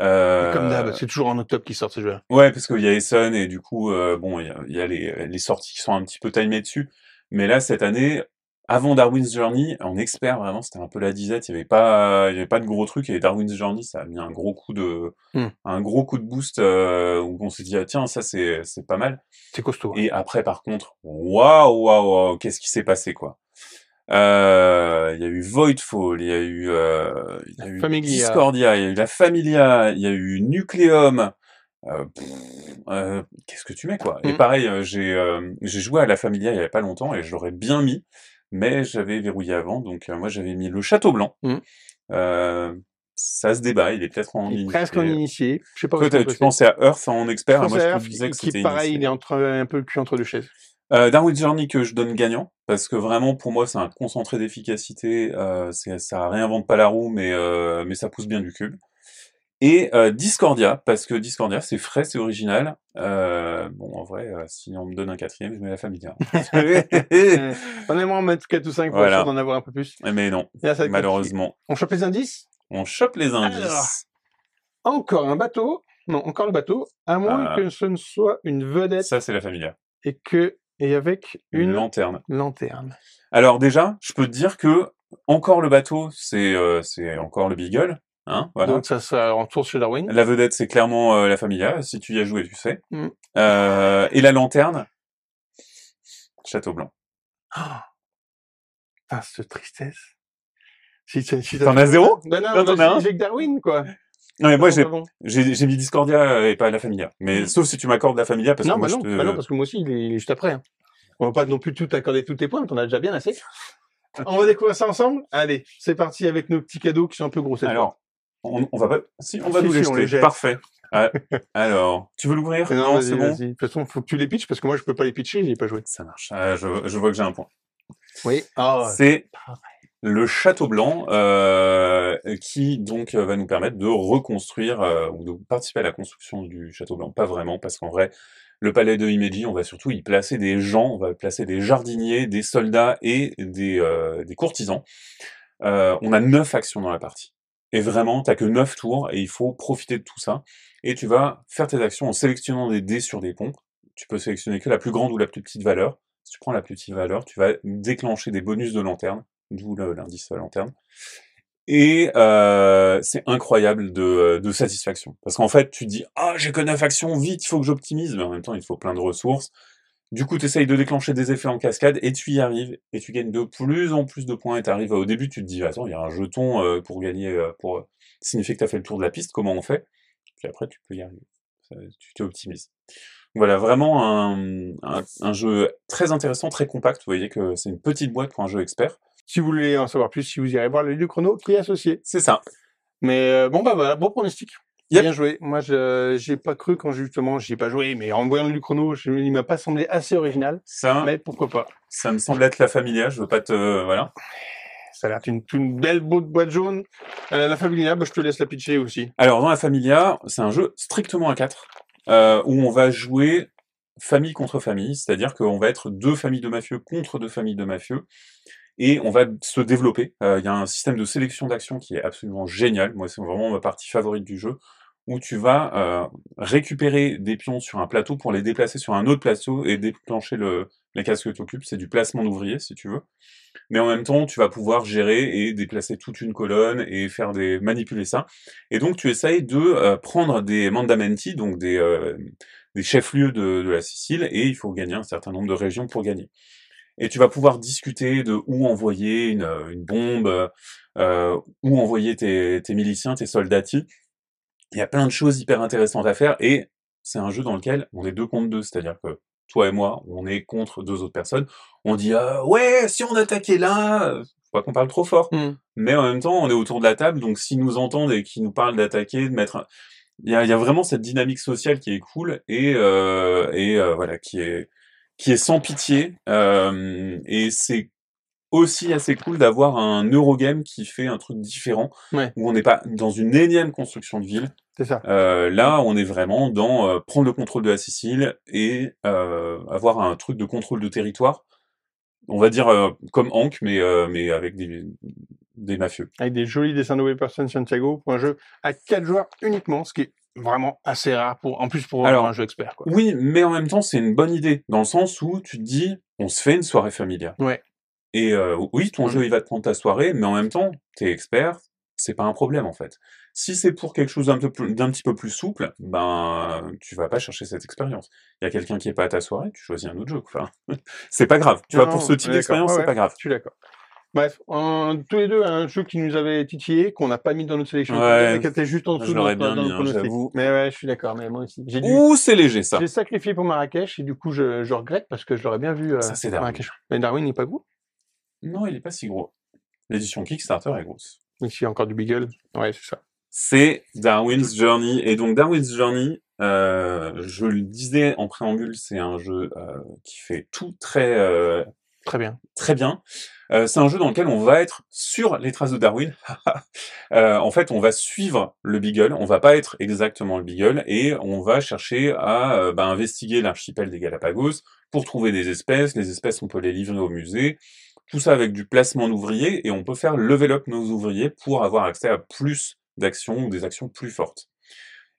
Euh, Comme d'hab, c'est toujours en octobre qui sort ces jeux-là. Ouais, parce qu'il y a Essen et du coup, euh, bon, il y a, il y a les, les sorties qui sont un petit peu timées dessus. Mais là, cette année, avant Darwin's Journey, en expert, vraiment, c'était un peu la disette. Il y avait pas, il y avait pas de gros trucs et Darwin's Journey, ça a mis un gros coup de, Hmm. un gros coup de boost euh, où on s'est dit ah, tiens, ça c'est, c'est pas mal. C'est costaud. Et après, par contre, waouh, waouh, waouh, qu'est-ce qui s'est passé, quoi. Euh, Il y a eu Voidfall, il y a eu, euh, y a eu Familia. Discordia, il y a eu la Familia, il y a eu Nucleum. Euh, euh, qu'est-ce que tu mets, quoi Et Mm. pareil, j'ai euh, j'ai joué à la Familia il y avait pas longtemps et je l'aurais bien mis, mais j'avais verrouillé avant, donc euh, moi j'avais mis le Château Blanc. Mm. Euh, ça se débat, il est peut-être en Il est presque en initié. Je sais pas Toi, tu pensais à Earth en expert, faire. moi je Earth, te disais que qui, c'était pareil, il est entre, un peu le cul entre deux chaises. Euh, Darwin Journey que je donne gagnant, parce que vraiment pour moi c'est un concentré d'efficacité, euh, ça réinvente pas la roue, mais, euh, mais ça pousse bien du cube. Et euh, Discordia, parce que Discordia c'est frais, c'est original. Euh, bon en vrai, euh, si on me donne un quatrième, je mets la Familia. *laughs* Euh, *laughs* On aimerait en mettre 4 ou 5 pour Voilà. sûr d'en avoir un peu plus. mais non, là, malheureusement. On chope les indices? On chope les indices. Alors. Encore un bateau. Non, encore le bateau. À moins Ah. que ce ne soit une vedette Ça c'est la Familia. et que et avec Une une lanterne. lanterne. Alors déjà, je peux te dire que encore le bateau, c'est euh, c'est encore le Beagle, hein, voilà. Donc ça, ça retourne chez Darwin. La vedette, c'est clairement euh, la Familia. Si tu y as joué, tu sais. Mm. Euh, et la lanterne, Château Blanc. Ah, cette tristesse. Si, si, si T'en as zéro? Ben non, Non, t'en as un? j'ai que Darwin, quoi. Non, mais moi, Ah, j'ai bon, j'ai mis Discordia euh, et pas la Familia. Mais Mm. sauf si tu m'accordes la Familia, parce non, que moi, bah non, je te... bah non, parce que moi aussi, il est, il est juste après. hein. On va pas non plus tout accorder tous tes points, t'en as déjà bien assez. *laughs* On va découvrir ça ensemble. Allez, c'est parti avec nos petits cadeaux qui sont un peu gros cette Alors, on, on va pas... Si, on va Si, nous si, les on jeter. les jette. Parfait. Ah, *laughs* alors, tu veux l'ouvrir? Non, c'est bon? De toute façon, faut que tu les pitches parce que moi, je peux pas les pitcher, j'y ai pas joué. Ça marche. Ah, je, je vois que j'ai un point. Oui. Ah, c'est le château blanc euh, qui donc euh, va nous permettre de reconstruire euh, ou de participer à la construction du château blanc. Pas vraiment, parce qu'en vrai, le palais de Himeji, on va surtout y placer des gens, on va placer des jardiniers, des soldats et des, euh, des courtisans. Euh, on a neuf actions dans la partie. Et vraiment, t'as que neuf tours et il faut profiter de tout ça. Et tu vas faire tes actions en sélectionnant des dés sur des ponts. Tu peux sélectionner que la plus grande ou la plus petite valeur. Si tu prends la plus petite valeur, tu vas déclencher des bonus de lanterne, d'où l'indice lanterne. Et euh, c'est incroyable de, de satisfaction. Parce qu'en fait, tu dis, ah, j'ai que 9 actions, vite, il faut que j'optimise. Mais en même temps, il faut plein de ressources. Du coup, tu essayes de déclencher des effets en cascade et tu y arrives. Et tu gagnes de plus en plus de points. Et tu arrives au début, tu te dis, attends, il y a un jeton euh, pour gagner, euh, pour euh, signifier que tu as fait le tour de la piste. Comment on fait? Puis après, tu peux y arriver. Tu t'optimises. Voilà, vraiment un, un, un jeu très intéressant, très compact. Vous voyez que c'est une petite boîte pour un jeu expert. Si vous voulez en savoir plus, si vous irez voir le lieu chrono qui est associé. C'est ça. Mais euh, bon, bah voilà, bon pronostic. Yep. Bien joué. Moi, je j'ai pas cru quand justement j'y ai pas joué, mais en voyant le chrono, je, il m'a pas semblé assez original. Ça, Mais pourquoi pas ça me semble être la familia. Je veux pas te, voilà. Ça a l'air d'une une belle boîte jaune. Euh, la Familia, bah, je te laisse la pitcher aussi. Alors, dans la Familia, c'est un jeu strictement à 4, euh, où on va jouer famille contre famille, c'est-à-dire qu'on va être deux familles de mafieux contre deux familles de mafieux, et on va se développer. Euh, Il y a un système de sélection d'actions qui est absolument génial. Moi, c'est vraiment ma partie favorite du jeu, où tu vas euh, récupérer des pions sur un plateau pour les déplacer sur un autre plateau et déclencher le, les cases que tu occupes. C'est du placement d'ouvriers, si tu veux. Mais en même temps, tu vas pouvoir gérer et déplacer toute une colonne et faire des manipuler ça. Et donc, tu essayes de euh, prendre des mandamenti, donc des, euh, chefs-lieux de, de la Sicile, et il faut gagner un certain nombre de régions pour gagner. Et tu vas pouvoir discuter de où envoyer une, euh, une bombe, euh, où envoyer tes, tes miliciens, tes soldati. Il y a plein de choses hyper intéressantes à faire, et c'est un jeu dans lequel on est deux contre deux, c'est-à-dire que toi et moi, on est contre deux autres personnes. On dit euh, ouais, si on attaquait là, faut pas qu'on parle trop fort. Hmm. Mais en même temps, on est autour de la table, donc s'ils nous entendent et qu'ils nous parlent d'attaquer, de mettre, un- il y a, il y a vraiment cette dynamique sociale qui est cool et euh, et euh, voilà qui est qui est sans pitié. Euh, et c'est aussi assez cool d'avoir un Eurogame qui fait un truc différent, Ouais. où on n'est pas dans une énième construction de ville. C'est ça. Euh, là, on est vraiment dans euh, prendre le contrôle de la Sicile et euh, avoir un truc de contrôle de territoire. On va dire euh, comme Hank, mais euh, mais avec des des mafieux. Avec des jolis dessins de Person Santiago pour un jeu à quatre joueurs uniquement, ce qui est vraiment assez rare pour, en plus pour Alors, un jeu expert, quoi. Oui, mais en même temps, c'est une bonne idée dans le sens où tu te dis, on se fait une soirée familiale. Ouais. Et euh, oui, ton Mhm. jeu il va te prendre ta soirée, mais en même temps, t'es expert, c'est pas un problème en fait. Si c'est pour quelque chose d'un petit peu plus souple, ben tu vas pas chercher cette expérience. Il y a quelqu'un qui est pas à ta soirée, tu choisis un autre jeu. Enfin, *laughs* c'est pas grave. Tu Non, vois, pour ce type d'expérience, Ouais, c'est ouais. pas grave. Je suis d'accord. Bref, tous les deux, un jeu qui nous avait titillé, qu'on n'a pas mis dans notre sélection, Ouais. qui était juste en dessous de notre- bien dans mis, hein, j'avoue. Mais ouais, je suis d'accord, mais moi aussi. Dû, Ouh, c'est léger ça. j'ai sacrifié pour Marrakech et du coup, je, je regrette parce que je l'aurais bien vu. euh, Ça, c'est Darwin. Marrakech. Mais Darwin n'est pas gros. Non, il est pas si gros. L'édition Kickstarter est grosse. Ici, encore du Beagle. Ouais, c'est ça. c'est Darwin's Journey. Et donc Darwin's Journey, euh, je le disais en préambule, c'est un jeu euh, qui fait tout très euh, Très bien. très bien. Euh, c'est un jeu dans lequel on va être sur les traces de Darwin. *laughs* Euh, en fait, on va suivre le Beagle, on va pas être exactement le Beagle, et on va chercher à euh, bah, investiguer l'archipel des Galapagos pour trouver des espèces. Les espèces, on peut les livrer au musée. Tout ça avec du placement d'ouvriers, et on peut faire level up nos ouvriers pour avoir accès à plus d'actions ou des actions plus fortes.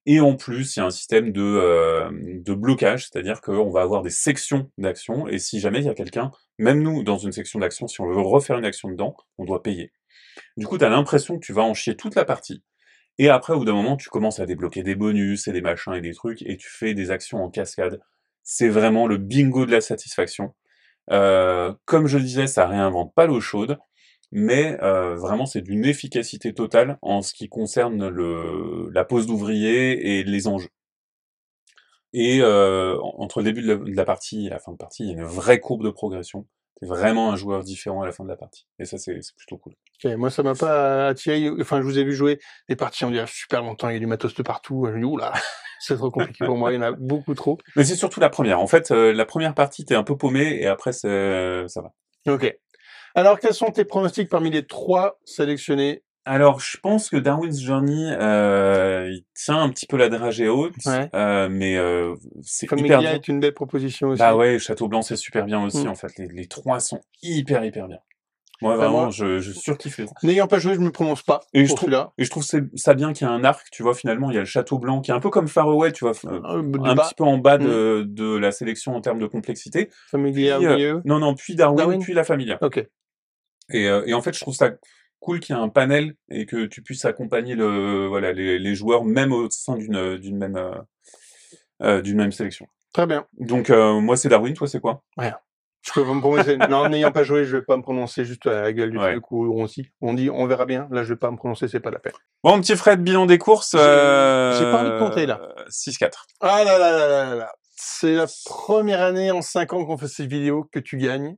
Et en plus, il y a un système de, euh, de blocage, c'est-à-dire qu'on va avoir des sections d'actions, et si jamais il y a quelqu'un, même nous, dans une section d'action, si on veut refaire une action dedans, on doit payer. Du coup, tu as l'impression que tu vas en chier toute la partie, et après, au bout d'un moment, tu commences à débloquer des bonus et des machins et des trucs, et tu fais des actions en cascade. C'est vraiment le bingo de la satisfaction. Euh, comme je le disais, ça réinvente pas l'eau chaude, mais euh, vraiment c'est d'une efficacité totale en ce qui concerne le, la pose d'ouvrier et les enjeux. Et euh, entre le début de la, partie et la fin de partie, il y a une vraie courbe de progression. C'est vraiment un joueur différent à la fin de la partie. Et ça, c'est plutôt cool. Ok, Moi, ça m'a pas attiré. Enfin, je vous ai vu jouer des parties, on dirait super longtemps, il y a du matos de partout. Je me oula, c'est trop compliqué pour moi, il y en a beaucoup trop. Mais c'est surtout la première. En fait, euh, la première partie, t'es un peu paumé et après, c'est- ça va. Ok. Alors, quels sont tes pronostics parmi les trois sélectionnés? Alors, je pense que Darwin's Journey, euh, il tient un petit peu la dragée haute, Ouais. euh, mais euh, c'est hyper bien. est une belle proposition aussi. Bah ouais, Château Blanc, c'est super bien aussi, Mm. en fait. Les, les trois sont hyper, hyper bien. Moi, Bah, vraiment, moi- je, je surkiffe. N'ayant pas joué, je me prononce pas Et je trouve-. Et je trouve ça bien qu'il y a un arc, tu vois, finalement, il y a le Château Blanc, qui est un peu comme Faraway, tu vois, f- euh, un bas, petit peu en bas de, de la sélection en termes de complexité. Familia Puis, euh. Non, non, puis Darwin, Darwin puis La Familia. Ok. Et, euh, et en fait, je trouve ça cool qu'il y ait un panel et que tu puisses accompagner le, voilà, les, les joueurs, même au sein d'une, d'une même, euh, euh, d'une même sélection. Très bien. Donc, euh, moi, c'est Darwin, toi, c'est quoi? Je peux pas me prononcer. *laughs* non, n'ayant pas joué, je vais pas me prononcer juste à la gueule du Ouais. truc où on dit, on dit, on verra bien. Là, je vais pas me prononcer, c'est pas la peine. Bon, petit Fred, bilan des courses. J'ai- euh, j'ai pas envie de compter, là. 6-4. Ah là là là là là là. C'est la première année en cinq ans qu'on fait cette vidéo que tu gagnes.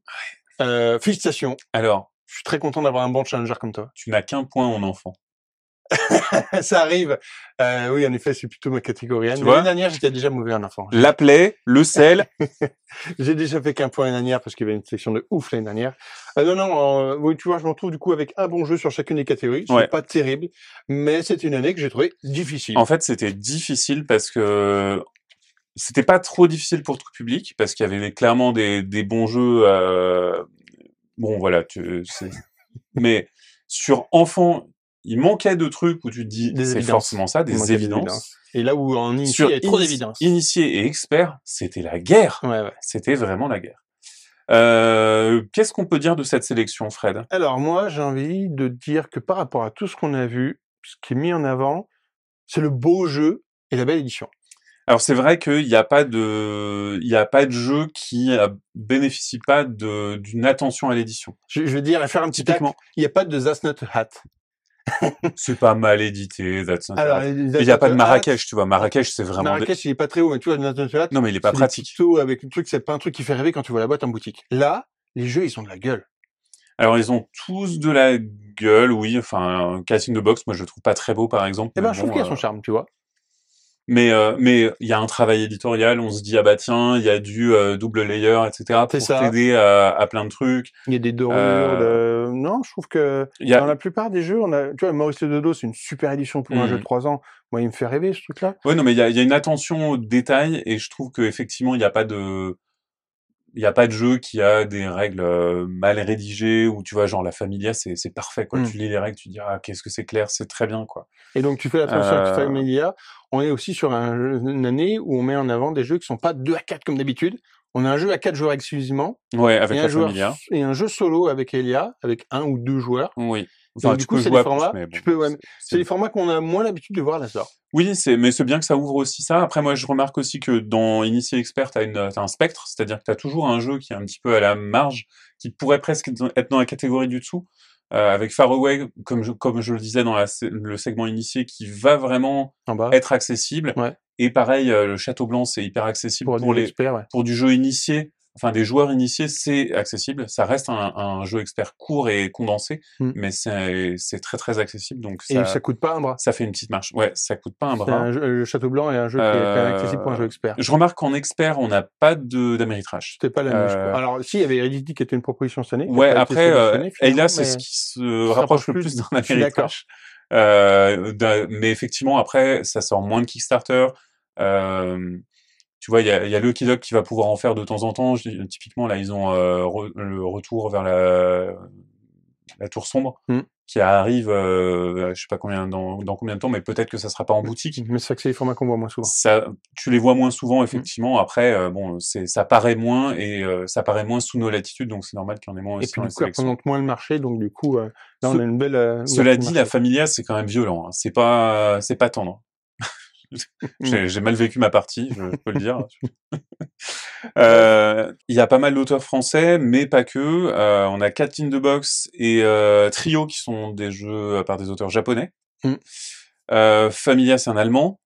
Euh, félicitations. Alors, Je suis très content d'avoir un bon challenger comme toi. tu n'as qu'un point en enfant. *laughs* Ça arrive. Euh, oui, en effet, c'est plutôt ma catégorie. L'année dernière, j'étais déjà mauvais en enfant. La plaie, le sel. *laughs* J'ai déjà fait qu'un point l'année dernière parce qu'il y avait une section de ouf l'année dernière. Euh, non, non, euh, oui, tu vois, je me retrouve du coup avec un bon jeu sur chacune des catégories. C'est Ouais. pas terrible, mais c'est une année que j'ai trouvé difficile. En fait, c'était difficile parce que c'était pas trop difficile pour tout public parce qu'il y avait clairement des, des bons jeux. euh, Bon, voilà, tu, c'est- mais sur enfant, il manquait de trucs où tu te dis Des c'est forcément ça, des évidences. Et là où en initié, Sur il y avait trop inici- d'évidence. Initié et expert, c'était la guerre. Ouais, ouais. C'était vraiment la guerre. Euh, Qu'est-ce qu'on peut dire de cette sélection, Fred? Alors moi, j'ai envie de dire que par rapport à tout ce qu'on a vu, ce qui est mis en avant, c'est le beau jeu et la belle édition. Alors c'est vrai qu'il n'y a pas de, il y a pas de jeu qui euh, bénéficie pas de d'une attention à l'édition. Je, je veux dire, faire un petit tac, Typiquement, il n'y a pas de That's Not a Hat. *laughs* c'est pas mal édité. Alors, il n'y a pas de Marrakech, tu vois. Marrakech, c'est vraiment. Marrakech, il est pas très haut, mais tu vois, Non, mais il est pas pratique. avec le truc, c'est pas un truc qui fait rêver quand tu vois la boîte en boutique. Là, les jeux, ils ont de la gueule. Alors ils ont tous de la gueule, oui. Enfin, Casting the Box, moi je le trouve pas très beau, par exemple. Eh ben, je trouve qu'il y a euh, son charme, tu vois. Mais euh, mais il y a un travail éditorial. On se dit ah bah tiens, il y a du euh, double layer, etc. C'est pour ça. t'aider à, à plein de trucs. Il y a des dorures Euh, de... Non, je trouve que y a, dans la plupart des jeux, on a, tu vois, Maurice Dodo, c'est une super édition pour un Mhm. jeu de 3 ans. Moi, il me fait rêver, ce truc-là. Ouais, non, mais il y a, y a une attention au détail et je trouve qu'effectivement, il n'y a pas de, il y a pas de jeu qui a des règles mal rédigées ou tu vois, genre la Familia, c'est, c'est parfait, quoi. Mm. Tu lis les règles, tu dis, ah, qu'est-ce que c'est clair, c'est très bien, quoi. Et donc, tu fais avec Euh, Familia. On est aussi sur un une année où on met en avant des jeux qui sont pas 2 à 4 comme d'habitude. On a un jeu à 4 joueurs exclusivement. Ouais, avec et, la un joueur, Familia. et un jeu solo avec Elia, avec un ou deux joueurs. Oui. Du coup, c'est des formats, mais bon, tu peux, ouais, c'est- des formats qu'on a moins l'habitude de voir à la sorte. Oui, c'est, mais c'est bien que ça ouvre aussi ça. Après, moi, je remarque aussi que dans Initié Expert, t'as une, t'as un spectre, c'est-à-dire que t'as toujours un jeu qui est un petit peu à la marge, qui pourrait presque être dans la catégorie du dessous, euh, avec Faraway, comme je, comme je le disais dans la, le segment initié, qui va vraiment être accessible. Ouais. Et pareil, euh, le Château Blanc, c'est hyper accessible Pour, les, experts, ouais. pour du jeu initié, enfin des joueurs initiés, c'est accessible. Ça reste un, un jeu expert court et condensé, Mm. mais c'est très très accessible. Donc Et ça, ça coûte pas un bras. ça fait une petite marche. Ouais, ça coûte pas un bras. un jeu- le Château Blanc est un jeu qui est quand même accessible pour un jeu expert. Je remarque qu'en expert, on n'a pas de d'Ameritrash. C'était pas la même. Euh. Alors, si, il y avait Heredity qui était une proposition cette année. Ouais, après, euh, sélectionnée, finalement, Ayla, c'est ce qui se rapproche le plus d'un. Ameritrash. Euh, mais effectivement, après, ça sort moins de Kickstarter. Euh, tu vois, il y a, y a Lucky Duck qui va pouvoir en faire de temps en temps. Je typiquement, là, ils ont euh, re- le retour vers la, la tour sombre Mm. qui arrive, euh, je sais pas combien dans, dans combien de temps, mais peut-être que ça sera pas en boutique. Mais c'est vrai que c'est les formats qu'on voit moins souvent. Ça, tu les vois moins souvent, effectivement. Après, euh, bon, c'est, ça paraît moins et euh, ça paraît moins sous nos latitudes, donc c'est normal qu'il y en ait moins Et aussi puis, dans du coup, représente moins le marché, donc du coup, euh, là, on Ce- a une belle. euh, Cela dit, la. Familia, c'est quand même violent. hein. C'est pas, c'est pas tendre. *laughs* J'ai j'ai mal vécu ma partie, je peux le dire. *laughs* *laughs* Euh, Il y a pas mal d'auteurs français, mais pas que. Euh, on a Cat in the Box et euh, Trio qui sont des jeux par des auteurs japonais. Mm. Familia, c'est un allemand.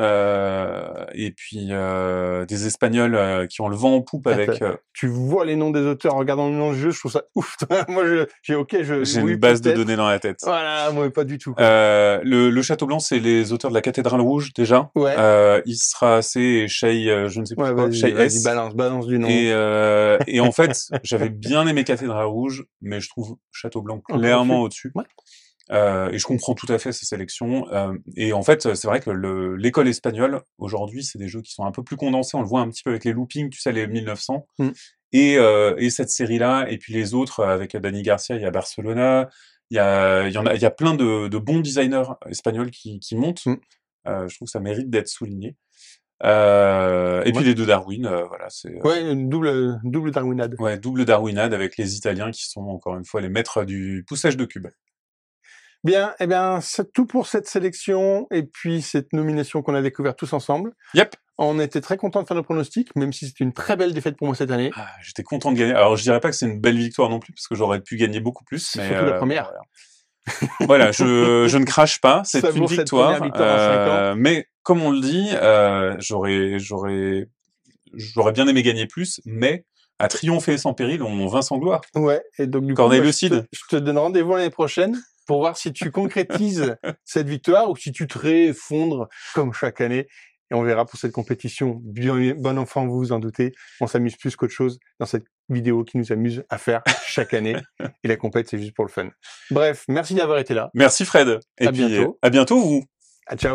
Euh, et puis euh, des Espagnols euh, qui ont le vent en poupe avec. Tu vois les noms des auteurs en regardant le nom du jeu, je trouve ça *laughs* ouf. moi, je, j'ai ok, je. J'ai oui, une base de données dans la tête. Voilà, moi, pas du tout. le, le Château Blanc, c'est les auteurs de la Cathédrale Rouge déjà. ouais. Euh, Isra C et Shay, je ne sais plus ouais, quoi, Shay S. balance, balance du nom. Et, et en fait, j'avais bien aimé Cathédrale Rouge, mais je trouve Château Blanc clairement au-dessus. Ouais. Euh, et je comprends tout à fait ces sélections. Euh, et en fait, c'est vrai que le- l'école espagnole, aujourd'hui, c'est des jeux qui sont un peu plus condensés. On le voit un petit peu avec les loopings, tu sais, les 1900. Mm. Et, euh, et cette série-là, et puis les autres, avec Dani Garcia, il y a Barcelona, il y a, il y en a, il y a plein de, de bons designers espagnols qui, qui montent. Mm. Euh, je trouve que ça mérite d'être souligné. Euh, et Ouais. puis les deux Darwin, euh, voilà, c'est Ouais, une double, double Darwinade. ouais, double Darwinade avec les Italiens qui sont encore une fois les maîtres du poussage de cubes. Bien, eh bien, c'est tout pour cette sélection et puis cette nomination qu'on a découverte tous ensemble. Yep. On était très contents de faire nos pronostics, même si c'était une très belle défaite pour moi cette année. Ah, J'étais content de gagner. Alors je dirais pas que c'est une belle victoire non plus parce que j'aurais pu gagner beaucoup plus. Mais, surtout la euh, première. Voilà, *laughs* Voilà, je, je ne crache pas. C'est une victoire. victoire euh, mais comme on le dit, euh, j'aurais j'aurais j'aurais bien aimé gagner plus, mais à triompher sans péril, on vainc sans gloire. Ouais, et donc du coup, Corneille moi, le je, Cid. te, je te donne rendez-vous l'année prochaine pour voir si tu concrétises *laughs* cette victoire ou si tu te réeffondres comme chaque année. Et on verra pour cette compétition. Bien, bon enfant, vous vous en doutez, on s'amuse plus qu'autre chose dans cette vidéo qui nous amuse à faire chaque année. Et la compète, c'est juste pour le fun. Bref, merci d'avoir été là. Merci Fred. Et À puis bientôt. à bientôt vous. À ciao.